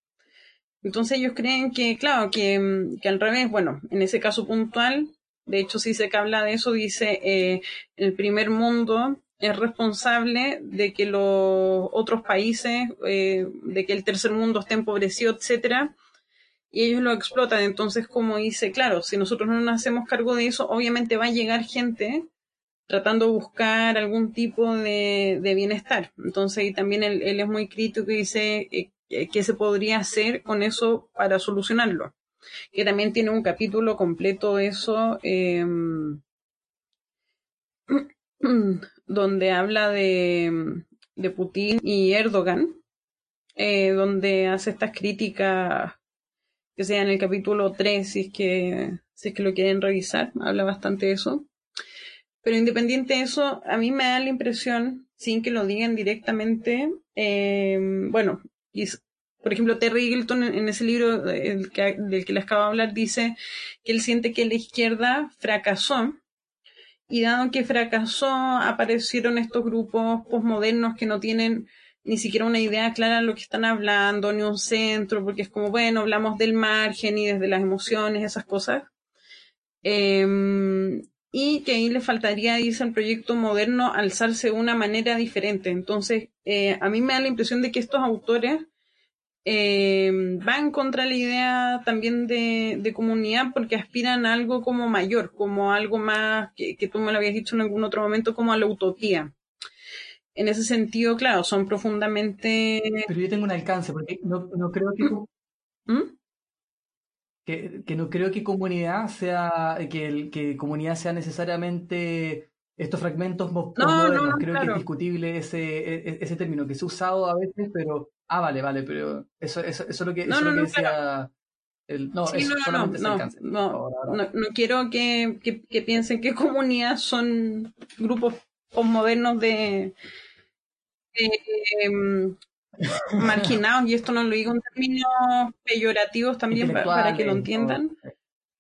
Entonces ellos creen que, claro, que, que al revés, bueno, en ese caso puntual, de hecho sí se que habla de eso, dice, eh, el primer mundo es responsable de que los otros países, eh, de que el tercer mundo esté empobrecido, etcétera, y ellos lo explotan. Entonces, como dice, claro, si nosotros no nos hacemos cargo de eso, obviamente va a llegar gente tratando de buscar algún tipo de, bienestar. Entonces, y también él, es muy crítico y dice eh, qué se podría hacer con eso para solucionarlo. Que también tiene un capítulo completo de eso. Em, donde habla de, de Putin y Erdogan, eh, donde hace estas críticas que sea en el capítulo 3, si es que, si es que lo quieren revisar, habla bastante de eso. Pero independiente de eso, a mí me da la impresión, sin que lo digan directamente, eh, bueno, y, por ejemplo, Terry Eagleton en, ese libro del que, del que les acabo de hablar dice que él siente que la izquierda fracasó y dado que fracasó, aparecieron estos grupos posmodernos que no tienen ni siquiera una idea clara de lo que están hablando, ni un centro, porque es como, bueno, hablamos del margen y desde las emociones, esas cosas. Em, y que ahí le faltaría, dice el proyecto moderno, alzarse de una manera diferente. Entonces, eh, a mí me da la impresión de que estos autores eh, van contra la idea también de, comunidad porque aspiran a algo como mayor, como algo más que, tú me lo habías dicho en algún otro momento, como a la utopía. En ese sentido, claro, son profundamente... Pero yo tengo un alcance, porque no, creo ¿Mm? Que... Que, no creo que comunidad sea que, el, que comunidad sea necesariamente estos fragmentos no, creo que es discutible ese, e, e, ese término que se ha usado a veces, pero Ah, vale, vale, pero eso, eso, eso es lo que, eso lo que decía. El, no, sí, no, no, no, no, no, quiero que, que, piensen que comunidad son grupos postmodernos de, em, marginados, y esto no lo digo en términos peyorativos también para, que lo entiendan.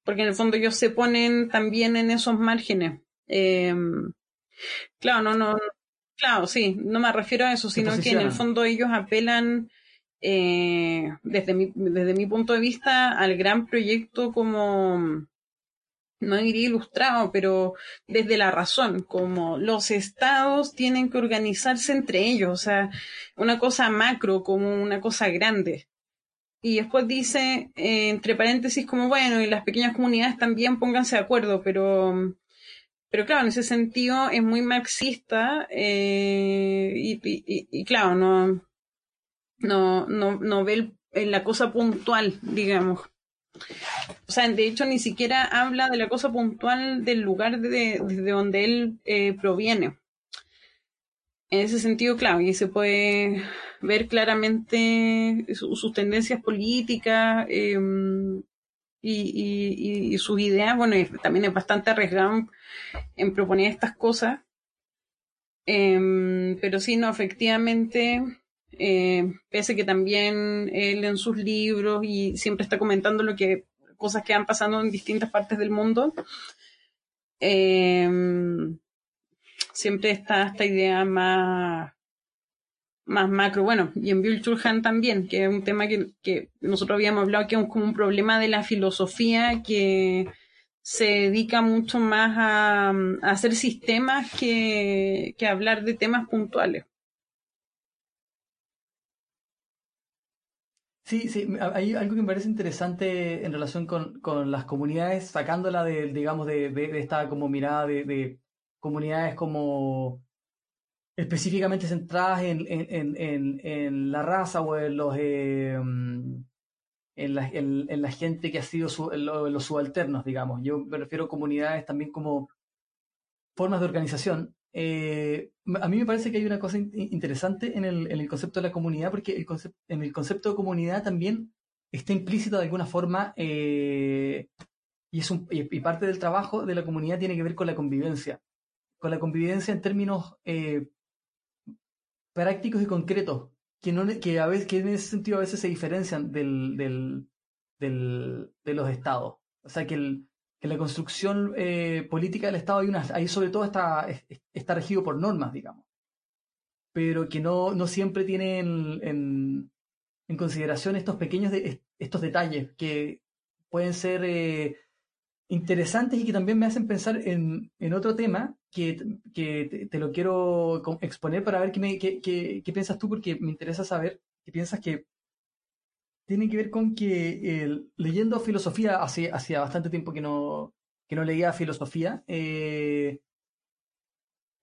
porque en el fondo ellos se ponen también en esos márgenes. Em, claro, no, no, claro, sí, no me refiero a eso, sino que en el fondo ellos apelan eh, desde, mi, desde mi punto de vista al gran proyecto como no diría ilustrado, pero desde la razón, como los estados tienen que organizarse entre ellos, o sea, una cosa macro como una cosa grande. Y después dice, eh, entre paréntesis, como bueno, y las pequeñas comunidades también pónganse de acuerdo, pero, pero claro, en ese sentido es muy marxista eh, y, claro, no, no, no, no ve la cosa puntual, digamos. O sea, de hecho ni siquiera habla de la cosa puntual del lugar de, desde donde él eh, proviene. En ese sentido, claro, y se puede ver claramente sus tendencias políticas em, y, sus ideas. Bueno, también es bastante arriesgado en proponer estas cosas. Em, pero sí, no, efectivamente, eh, pese que también él en sus libros y siempre está comentando lo que cosas que han pasado en distintas partes del mundo. Eh, siempre está esta idea más, más macro. Bueno, y en Bill también, que es un tema que, nosotros habíamos hablado, que es como un problema de la filosofía que se dedica mucho más a, hacer sistemas que, que hablar de temas puntuales. Sí, sí, hay algo que me parece interesante en relación con, con las comunidades, sacándola de, digamos, de, de, esta como mirada de, comunidades como específicamente centradas en, en, en, en, la raza o en los eh, en, la, en, gente que ha sido los subalternos, digamos. Yo me refiero a comunidades también como formas de organización eh, a mí me parece que hay una cosa interesante en el, en el, concepto de la comunidad, porque el en el concepto de comunidad también está implícito de alguna forma, eh, y, es y, parte del trabajo de la comunidad tiene que ver con la convivencia, con la convivencia en términos eh, prácticos y concretos, que, no, que, a veces, que en ese sentido a veces se diferencian del, del, del, de los estados. O sea, que el, que la construcción eh, política del Estado hay ahí sobre todo está, está regido por normas, digamos, pero que no, no siempre tienen en, consideración estos pequeños estos detalles que pueden ser eh, interesantes y que también me hacen pensar en, en otro tema que, que te, lo quiero exponer para ver qué, me, qué, qué, qué piensas tú, porque me interesa saber qué piensas que tiene que ver con que leyendo filosofía, hace, hacía bastante tiempo que no, que no leía filosofía, eh,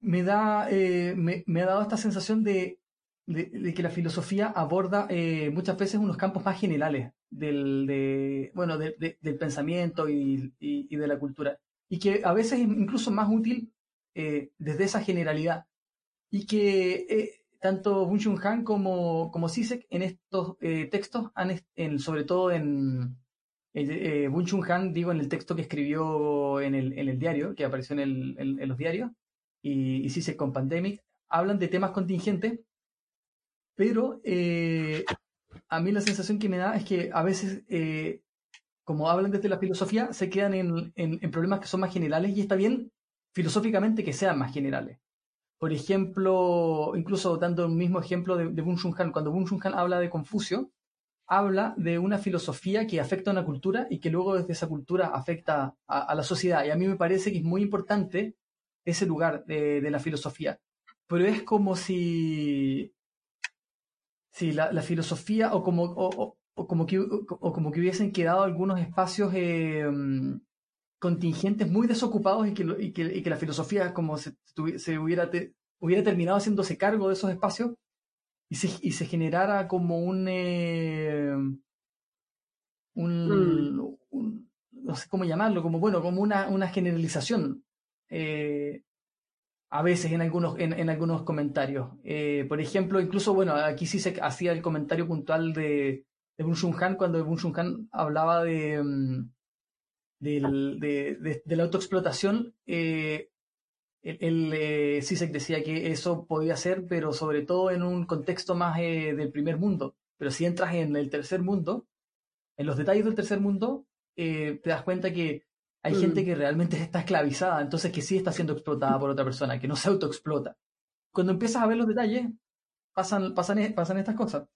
me, da, eh, me, ha dado esta sensación de, de, que la filosofía aborda eh, muchas veces unos campos más generales del, de, bueno, del pensamiento y, y, de la cultura, y que a veces es incluso más útil desde esa generalidad, y que tanto Bun Chun Han como, como Sisek en estos eh, textos, han, sobre todo en eh, Chun Han, digo, en el texto que escribió en el, en el diario, que apareció en, los diarios, y, Sisek con Pandemic, hablan de temas contingentes, pero eh, a mí la sensación que me da es que a veces, eh, como hablan desde la filosofía, se quedan en problemas que son más generales y está bien filosóficamente que sean más generales. Por ejemplo, incluso dando el mismo ejemplo de, de Bun Han, cuando Bun Han habla de Confucio, habla de una filosofía que afecta a una cultura y que luego desde esa cultura afecta a, la sociedad. Y a mí me parece que es muy importante ese lugar de, la filosofía. Pero es como si, si la, filosofía o como, o, como que, o como que hubiesen quedado algunos espacios eh, contingentes muy desocupados y que, y que, y que la filosofía como se, se hubiera, hubiera terminado haciéndose cargo de esos espacios y se, y se generara como un, eh, mm. un, no sé cómo llamarlo, como bueno, como una, una generalización. Eh, a veces en algunos, en, en algunos comentarios. Eh, por ejemplo, incluso, bueno, aquí sí se hacía el comentario puntual de, de Bun Han cuando Bun Han hablaba de, mm, del, de, de, la autoexplotación, eh, el, eh, decía que eso podía ser, pero sobre todo en un contexto más eh, del primer mundo. Pero si entras en el tercer mundo, en los detalles del tercer mundo, te das cuenta que hay gente mm. que realmente está esclavizada, entonces que sí está siendo explotada por otra persona, que no se autoexplota. Cuando empiezas a ver los detalles, pasan, pasan, pasan estas cosas.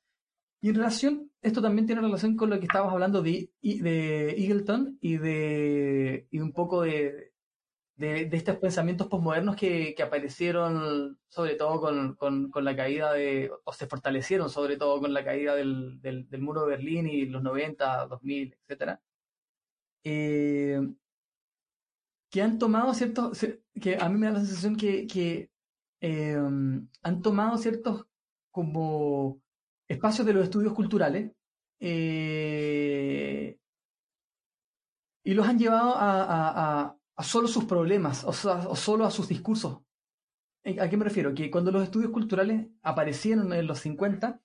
Y en relación, esto también tiene relación con lo que estabas hablando de, de Eagleton y de, y un poco de, de, estos pensamientos postmodernos que, que, aparecieron sobre todo con, con, con, la caída de, o se fortalecieron sobre todo con la caída del, del, del muro de Berlín y los 90, 2000, etc. Eh, que han tomado ciertos, que a mí me da la sensación que, que eh, han tomado ciertos como espacios de los estudios culturales eh, y los han llevado a, solo sus problemas o, solo a sus discursos. ¿A qué me refiero? Que cuando los estudios culturales aparecieron en los 50,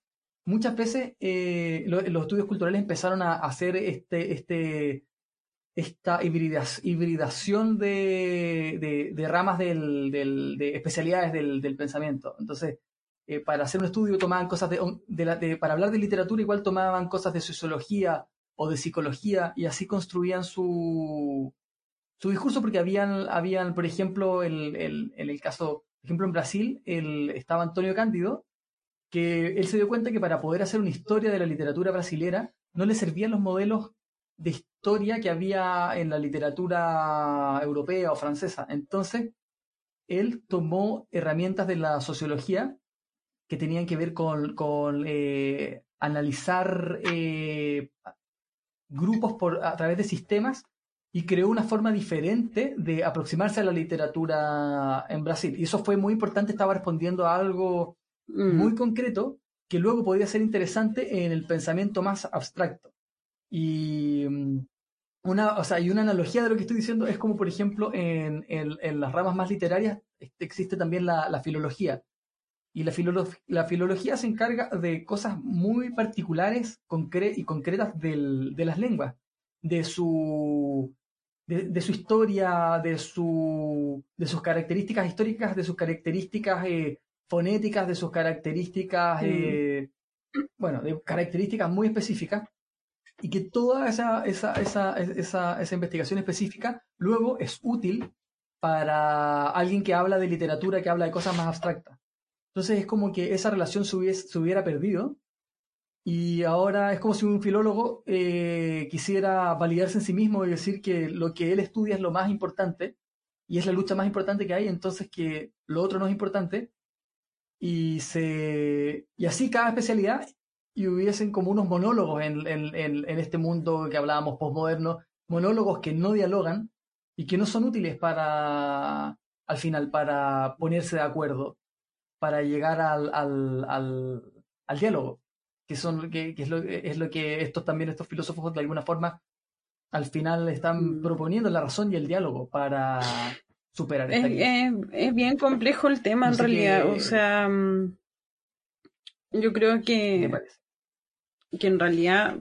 muchas veces eh, los, estudios culturales empezaron a hacer este, este, esta hibridación de, ramas de especialidades del, del pensamiento. Entonces, eh, para hacer un estudio tomaban cosas de, para hablar de literatura igual tomaban cosas de sociología o de psicología y así construían su, su discurso porque habían, habían por ejemplo, el, el, en el caso, por ejemplo, en Brasil el, estaba Antonio Cándido, que él se dio cuenta que para poder hacer una historia de la literatura brasilera no le servían los modelos de historia que había en la literatura europea o francesa. Entonces, él tomó herramientas de la sociología que tenían que ver con, eh, analizar eh, grupos por, a través de sistemas y creó una forma diferente de aproximarse a la literatura en Brasil. Y eso fue muy importante, estaba respondiendo a algo mm. muy concreto que luego podía ser interesante en el pensamiento más abstracto. Y mm, una, o sea, y una analogía de lo que estoy diciendo es como, por ejemplo, en, en, las ramas más literarias este, existe también la, filología. Y la, la, filología se encarga de cosas muy particulares y concretas del, de las lenguas, de su, de, su historia, de, su, de sus características históricas, de sus características eh, fonéticas, de sus características, mm. eh, bueno, de características muy específicas y que toda esa, esa, esa, esa, esa investigación específica luego es útil para alguien que habla de literatura, que habla de cosas más abstractas. Entonces es como que esa relación se, hubiera perdido y ahora es como si un filólogo eh, quisiera validarse en sí mismo y decir que lo que él estudia es lo más importante y es la lucha más importante que hay, entonces que lo otro no es importante. Y, se, y así cada especialidad y hubiesen como unos monólogos en, en, este mundo que hablábamos postmoderno, monólogos que no dialogan y que no son útiles para, al final, para ponerse de acuerdo, para llegar al, al, al, diálogo, que, son, que, es, lo, es lo que estos también, estos filósofos de alguna forma, al final están mm. proponiendo la razón y el diálogo para superar esta es, es, bien complejo el tema en realidad, o sea, mm, yo creo que que en realidad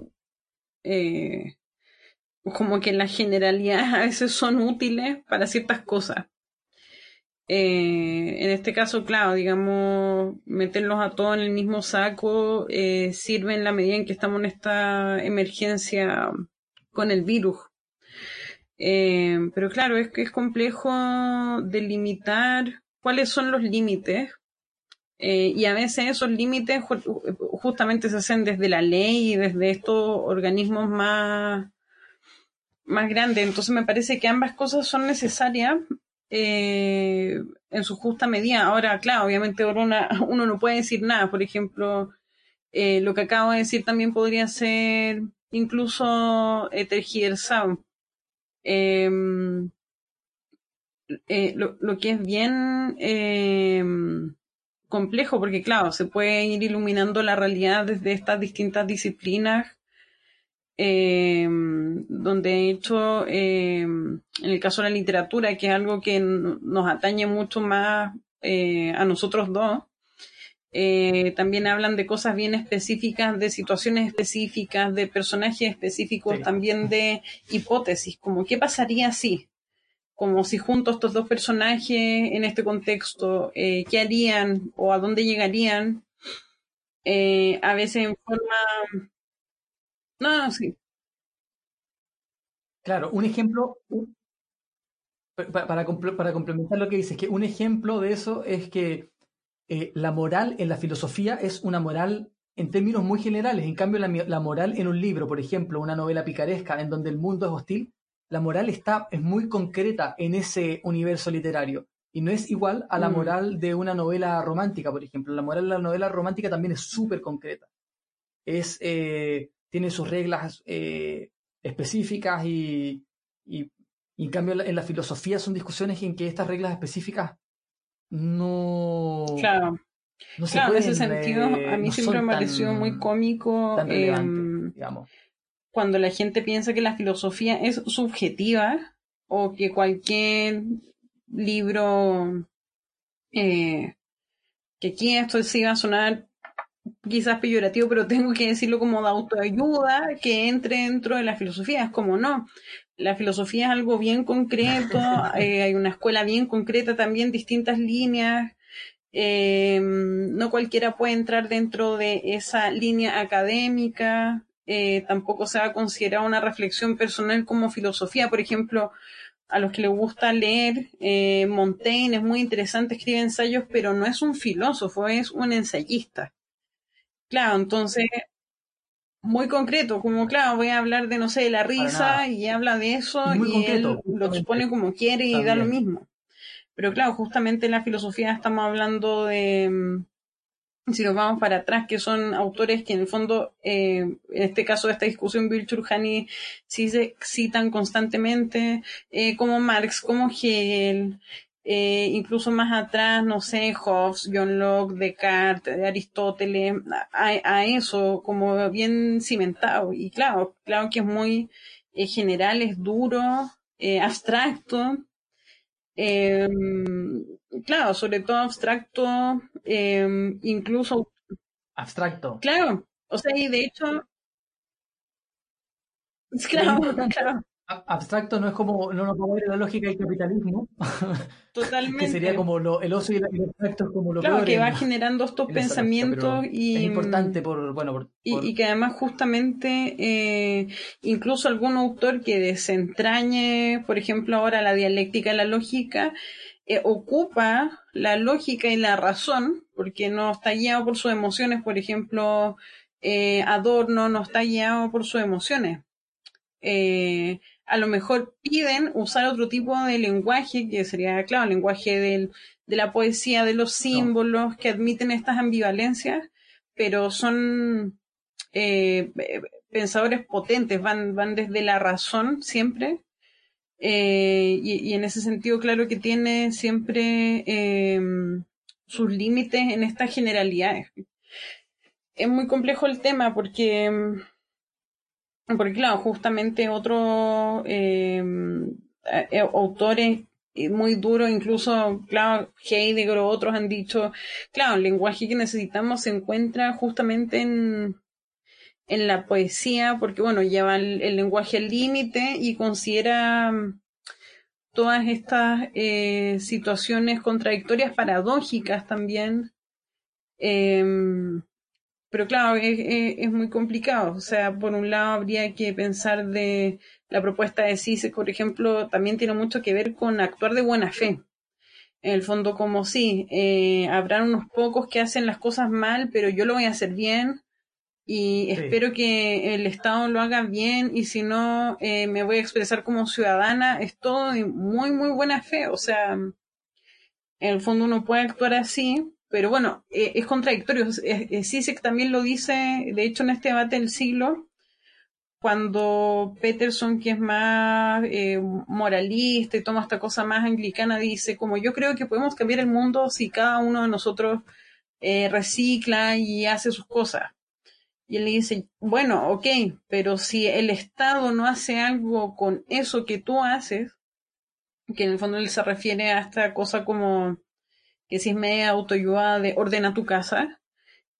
eh, como que las generalidades a veces son útiles para ciertas cosas. Eh, en este caso, claro, digamos, meterlos a todos en el mismo saco eh, sirve en la medida en que estamos en esta emergencia con el virus. pero claro, es que es complejo delimitar cuáles son los límites eh, y a veces esos límites justamente se hacen desde la ley y desde estos organismos más, más grandes. Entonces me parece que ambas cosas son necesarias eh, en su justa medida. Ahora, claro, obviamente uno no puede decir nada. Por ejemplo, eh, lo que acabo de decir también podría ser incluso tergiversado. Em, lo, lo, que es bien em, complejo porque, claro, se puede ir iluminando la realidad desde estas distintas disciplinas, eh, donde de hecho, eh, en el caso de la literatura, que es algo que nos atañe mucho más eh, a nosotros dos, también hablan de cosas bien específicas, de situaciones específicas, de personajes específicos, también de hipótesis, como qué pasaría si, como si junto estos dos personajes en este contexto, eh, qué harían o a dónde llegarían, eh, a veces en forma... No, sí. Claro, un ejemplo, para, para, complementar lo que dices, que un ejemplo de eso es que eh, la moral en la filosofía es una moral en términos muy generales. En cambio, la, moral en un libro, por ejemplo, una novela picaresca en donde el mundo es hostil, la moral está, es muy concreta en ese universo literario. Y no es igual a la mm. moral de una novela romántica, por ejemplo. La moral de la novela romántica también es súper concreta. Es, eh, tiene sus reglas eh, específicas y, y, en cambio en la filosofía son discusiones en que estas reglas específicas no... Claro. claro, en ese sentido, a mí siempre me pareció muy cómico em, cuando la gente piensa que la filosofía es subjetiva o que cualquier libro eh, que aquí esto sí va a sonar quizás peyorativo, pero tengo que decirlo como de autoayuda, que entre dentro de la filosofía. Es como no. La filosofía es algo bien concreto, eh, hay una escuela bien concreta también, distintas líneas. Eh, no cualquiera puede entrar dentro de esa línea académica. Eh, tampoco se va a considerar una reflexión personal como filosofía. Por ejemplo, a los que les gusta leer, Montaigne es muy interesante, escribe ensayos, pero no es un filósofo, es un ensayista. Claro, entonces, muy concreto, como claro, voy a hablar de, no sé, de la risa y habla de eso y, él lo expone como quiere y da lo mismo. Pero claro, justamente en la filosofía estamos hablando de, mm, si nos vamos para atrás, que son autores que en el fondo, eh, en este caso de esta discusión, Bill Churjani sí se citan constantemente, eh, como Marx, como Hegel, eh, incluso más atrás, no sé, Hobbes, John Locke, Descartes, Aristóteles, a, eso como bien cimentado. Y claro, claro que es muy eh, general, es duro, eh, abstracto. Em, claro, sobre todo abstracto, em, incluso... Abstracto. Claro, o sea, y de hecho... Claro, claro abstracto no es como, no nos vamos a la lógica del capitalismo. Totalmente. que sería como lo, el oso y el, abstracto es como lo Claro, que va generando estos pensamientos y. Es importante por, bueno, Y, que además, justamente, eh, incluso algún autor que desentrañe, por ejemplo, ahora la dialéctica y la lógica, eh, ocupa la lógica y la razón, porque no está guiado por sus emociones, por ejemplo, eh, Adorno no está guiado por sus emociones. Eh, a lo mejor piden usar otro tipo de lenguaje, que sería, claro, el lenguaje del, de la poesía, de los símbolos, que admiten estas ambivalencias, pero son eh, pensadores potentes, van, van desde la razón siempre, eh, y, en ese sentido, claro que tiene siempre eh, sus límites en estas generalidades. Es muy complejo el tema porque porque claro, justamente otros eh, eh, autores muy duros, incluso, claro, Heidegger o otros han dicho, claro, el lenguaje que necesitamos se encuentra justamente en, en la poesía, porque bueno, lleva el, lenguaje al límite y considera mm, todas estas eh, situaciones contradictorias, paradójicas también. Eh, pero claro, es, muy complicado. O sea, por un lado habría que pensar de la propuesta de CISE, por ejemplo, también tiene mucho que ver con actuar de buena fe. En el fondo, como sí, eh, habrán unos pocos que hacen las cosas mal, pero yo lo voy a hacer bien y espero que el Estado lo haga bien y si no, eh, me voy a expresar como ciudadana. Es todo de muy, muy buena fe. O sea, en el fondo uno puede actuar así, pero bueno, eh, es contradictorio. Sisek también lo dice, de hecho, en este debate del siglo, cuando Peterson, que es más eh, moralista y toma esta cosa más anglicana, dice, como yo creo que podemos cambiar el mundo si cada uno de nosotros eh, recicla y hace sus cosas. Y él le dice, bueno, ok, pero si el Estado no hace algo con eso que tú haces, que en el fondo él se refiere a esta cosa como que si es media autoayuda de ordena tu casa,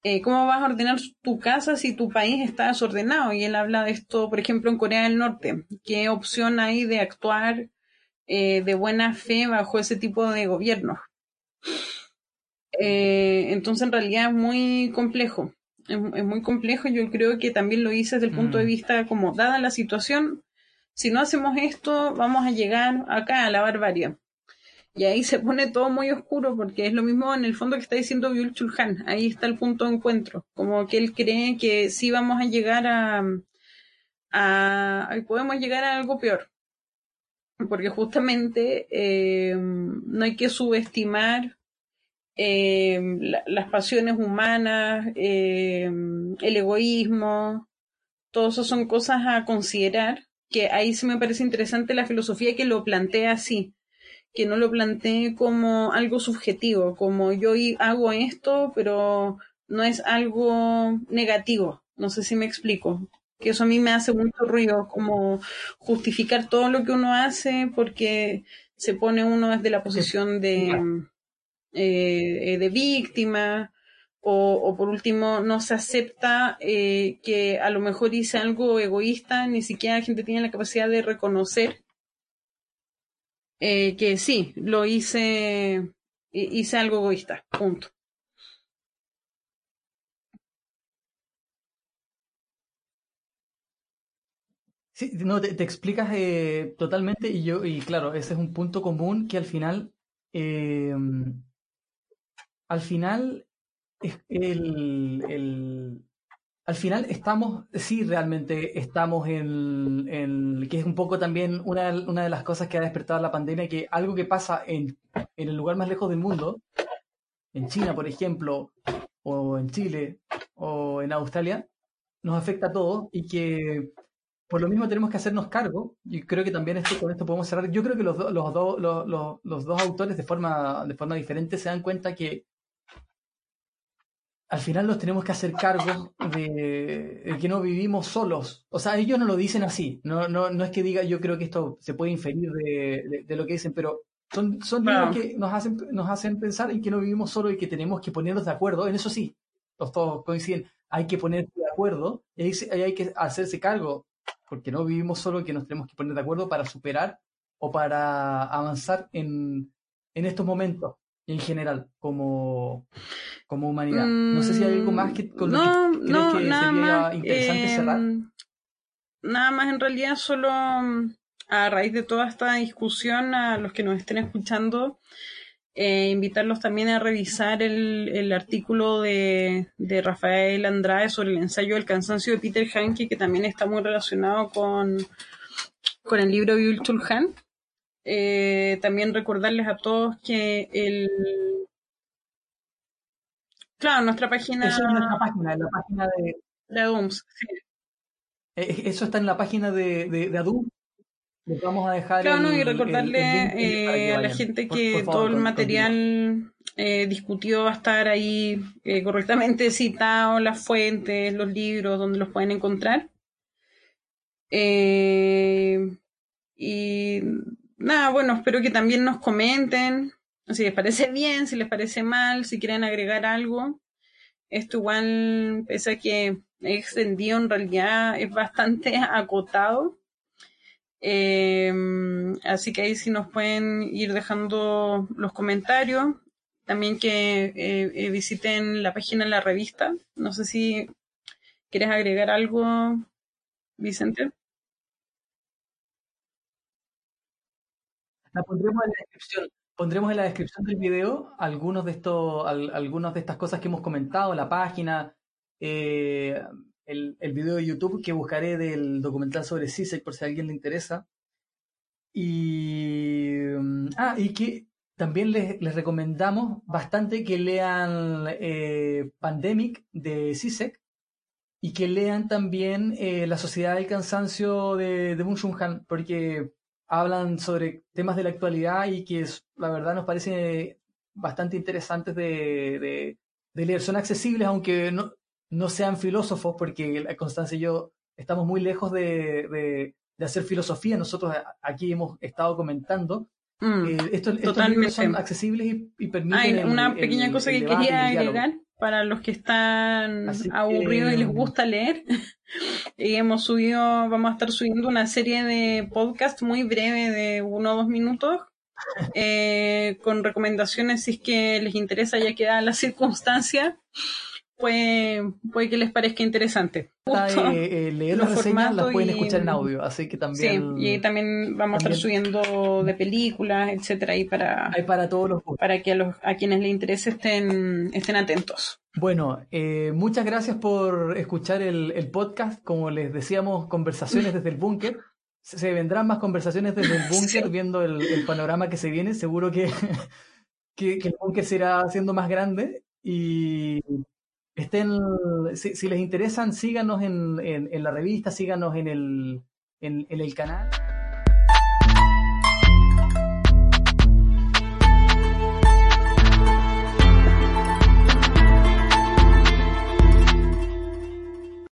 eh, ¿cómo vas a ordenar tu casa si tu país está desordenado? Y él habla de esto, por ejemplo, en Corea del Norte. ¿Qué opción hay de actuar eh, de buena fe bajo ese tipo de gobierno? Eh, entonces, en realidad es muy complejo. Es, muy complejo. Yo creo que también lo hice desde el punto de mm. vista como, dada la situación, si no hacemos esto, vamos a llegar acá a la barbarie. Y ahí se pone todo muy oscuro porque es lo mismo en el fondo que está diciendo Byul Chulhan. Ahí está el punto de encuentro. Como que él cree que sí vamos a llegar a, a, podemos llegar a algo peor. Porque justamente eh, no hay que subestimar eh, las pasiones humanas, eh, el egoísmo, todo eso son cosas a considerar, que ahí sí me parece interesante la filosofía que lo plantea así, que no lo plantee como algo subjetivo, como yo hago esto, pero no es algo negativo. No sé si me explico. Que eso a mí me hace mucho ruido, como justificar todo lo que uno hace porque se pone uno desde la posición de, eh, de víctima o, por último no se acepta eh, que a lo mejor hice algo egoísta, ni siquiera la gente tiene la capacidad de reconocer eh, que sí, lo hice, hice algo egoísta, punto. Sí, no, te, explicas eh, totalmente y yo, y claro, ese es un punto común que al final, al final el, al final estamos, sí, realmente estamos en, que es un poco también una, de las cosas que ha despertado la pandemia, que algo que pasa en, el lugar más lejos del mundo, en China, por ejemplo, o en Chile, o en Australia, nos afecta a todos y que por lo mismo tenemos que hacernos cargo, y creo que también esto, con esto podemos cerrar, yo creo que los, los, los dos autores de forma, de forma diferente se dan cuenta que al final nos tenemos que hacer cargo de, que no vivimos solos. O sea, ellos no lo dicen así. No, no, no es que diga, yo creo que esto se puede inferir de, de, lo que dicen, pero son, son que nos hacen, nos hacen pensar en que no vivimos solos y que tenemos que ponernos de acuerdo. En eso sí, los todos coinciden. Hay que ponerse de acuerdo y ahí, hay que hacerse cargo, porque no vivimos solo y que nos tenemos que poner de acuerdo para superar o para avanzar en, en estos momentos en general como, como humanidad. no sé si hay algo más que con no, lo que, no, que nada sería más, interesante cerrar. Em, nada más en realidad solo mm, a raíz de toda esta discusión a los que nos estén escuchando eh, invitarlos también a revisar el, el artículo de, de, Rafael Andrade sobre el ensayo del cansancio de Peter Hanke, que también está muy relacionado con, con el libro de Chulhan. Eh, también recordarles a todos que el... Claro, nuestra página... Eso es nuestra página, la página de... De Adums, sí. Eh, eso está en la página de, de, Adums. Les vamos a dejar. Claro, y recordarle eh, a la gente que todo el material eh, discutido va a estar ahí correctamente citado, las fuentes, los libros, donde los pueden encontrar. y nada, bueno, espero que también nos comenten si les parece bien, si les parece mal, si quieren agregar algo. Esto igual, pese a que extendido, en realidad es bastante acotado. Em, así que ahí sí nos pueden ir dejando los comentarios. También que eh, eh, visiten la página de la revista. No sé si quieres agregar algo, Vicente. Pondremos en la descripción. Pondremos en la descripción del video algunos de estos, algunas de estas cosas que hemos comentado, la página, eh, el, el, video de YouTube que buscaré del documental sobre CISEC por si a alguien le interesa. Y, mm, ah, y que también les, les recomendamos bastante que lean eh, Pandemic de CISEC y que lean también eh, La Sociedad del Cansancio de, de Han, porque hablan sobre temas de la actualidad y que la verdad nos parece bastante interesantes de, leer. Son accesibles, aunque no, no sean filósofos, porque Constancia y yo estamos muy lejos de, hacer filosofía. Nosotros aquí hemos estado comentando. Mm, eh, estos, libros son accesibles y, permiten. Hay una pequeña cosa que quería agregar para los que están aburridos y les gusta leer. y hemos subido, vamos a estar subiendo una serie de podcast muy breve de uno o dos minutos. Eh, con recomendaciones si es que les interesa ya queda la circunstancia puede, puede que les parezca interesante. Eh, leer las reseñas las pueden escuchar en audio, así que también... Sí, y también vamos a estar subiendo de películas, etcétera, ahí para... Hay para todos los Para que a, los, a quienes les interese estén, estén atentos. Bueno, eh, muchas gracias por escuchar el, el, podcast. Como les decíamos, conversaciones desde el búnker. Se vendrán más conversaciones desde el búnker viendo el, el, panorama que se viene. Seguro que, que, que el búnker se irá haciendo más grande. Y estén, si, les interesan, síganos en, en, la revista, síganos en el, en, el canal.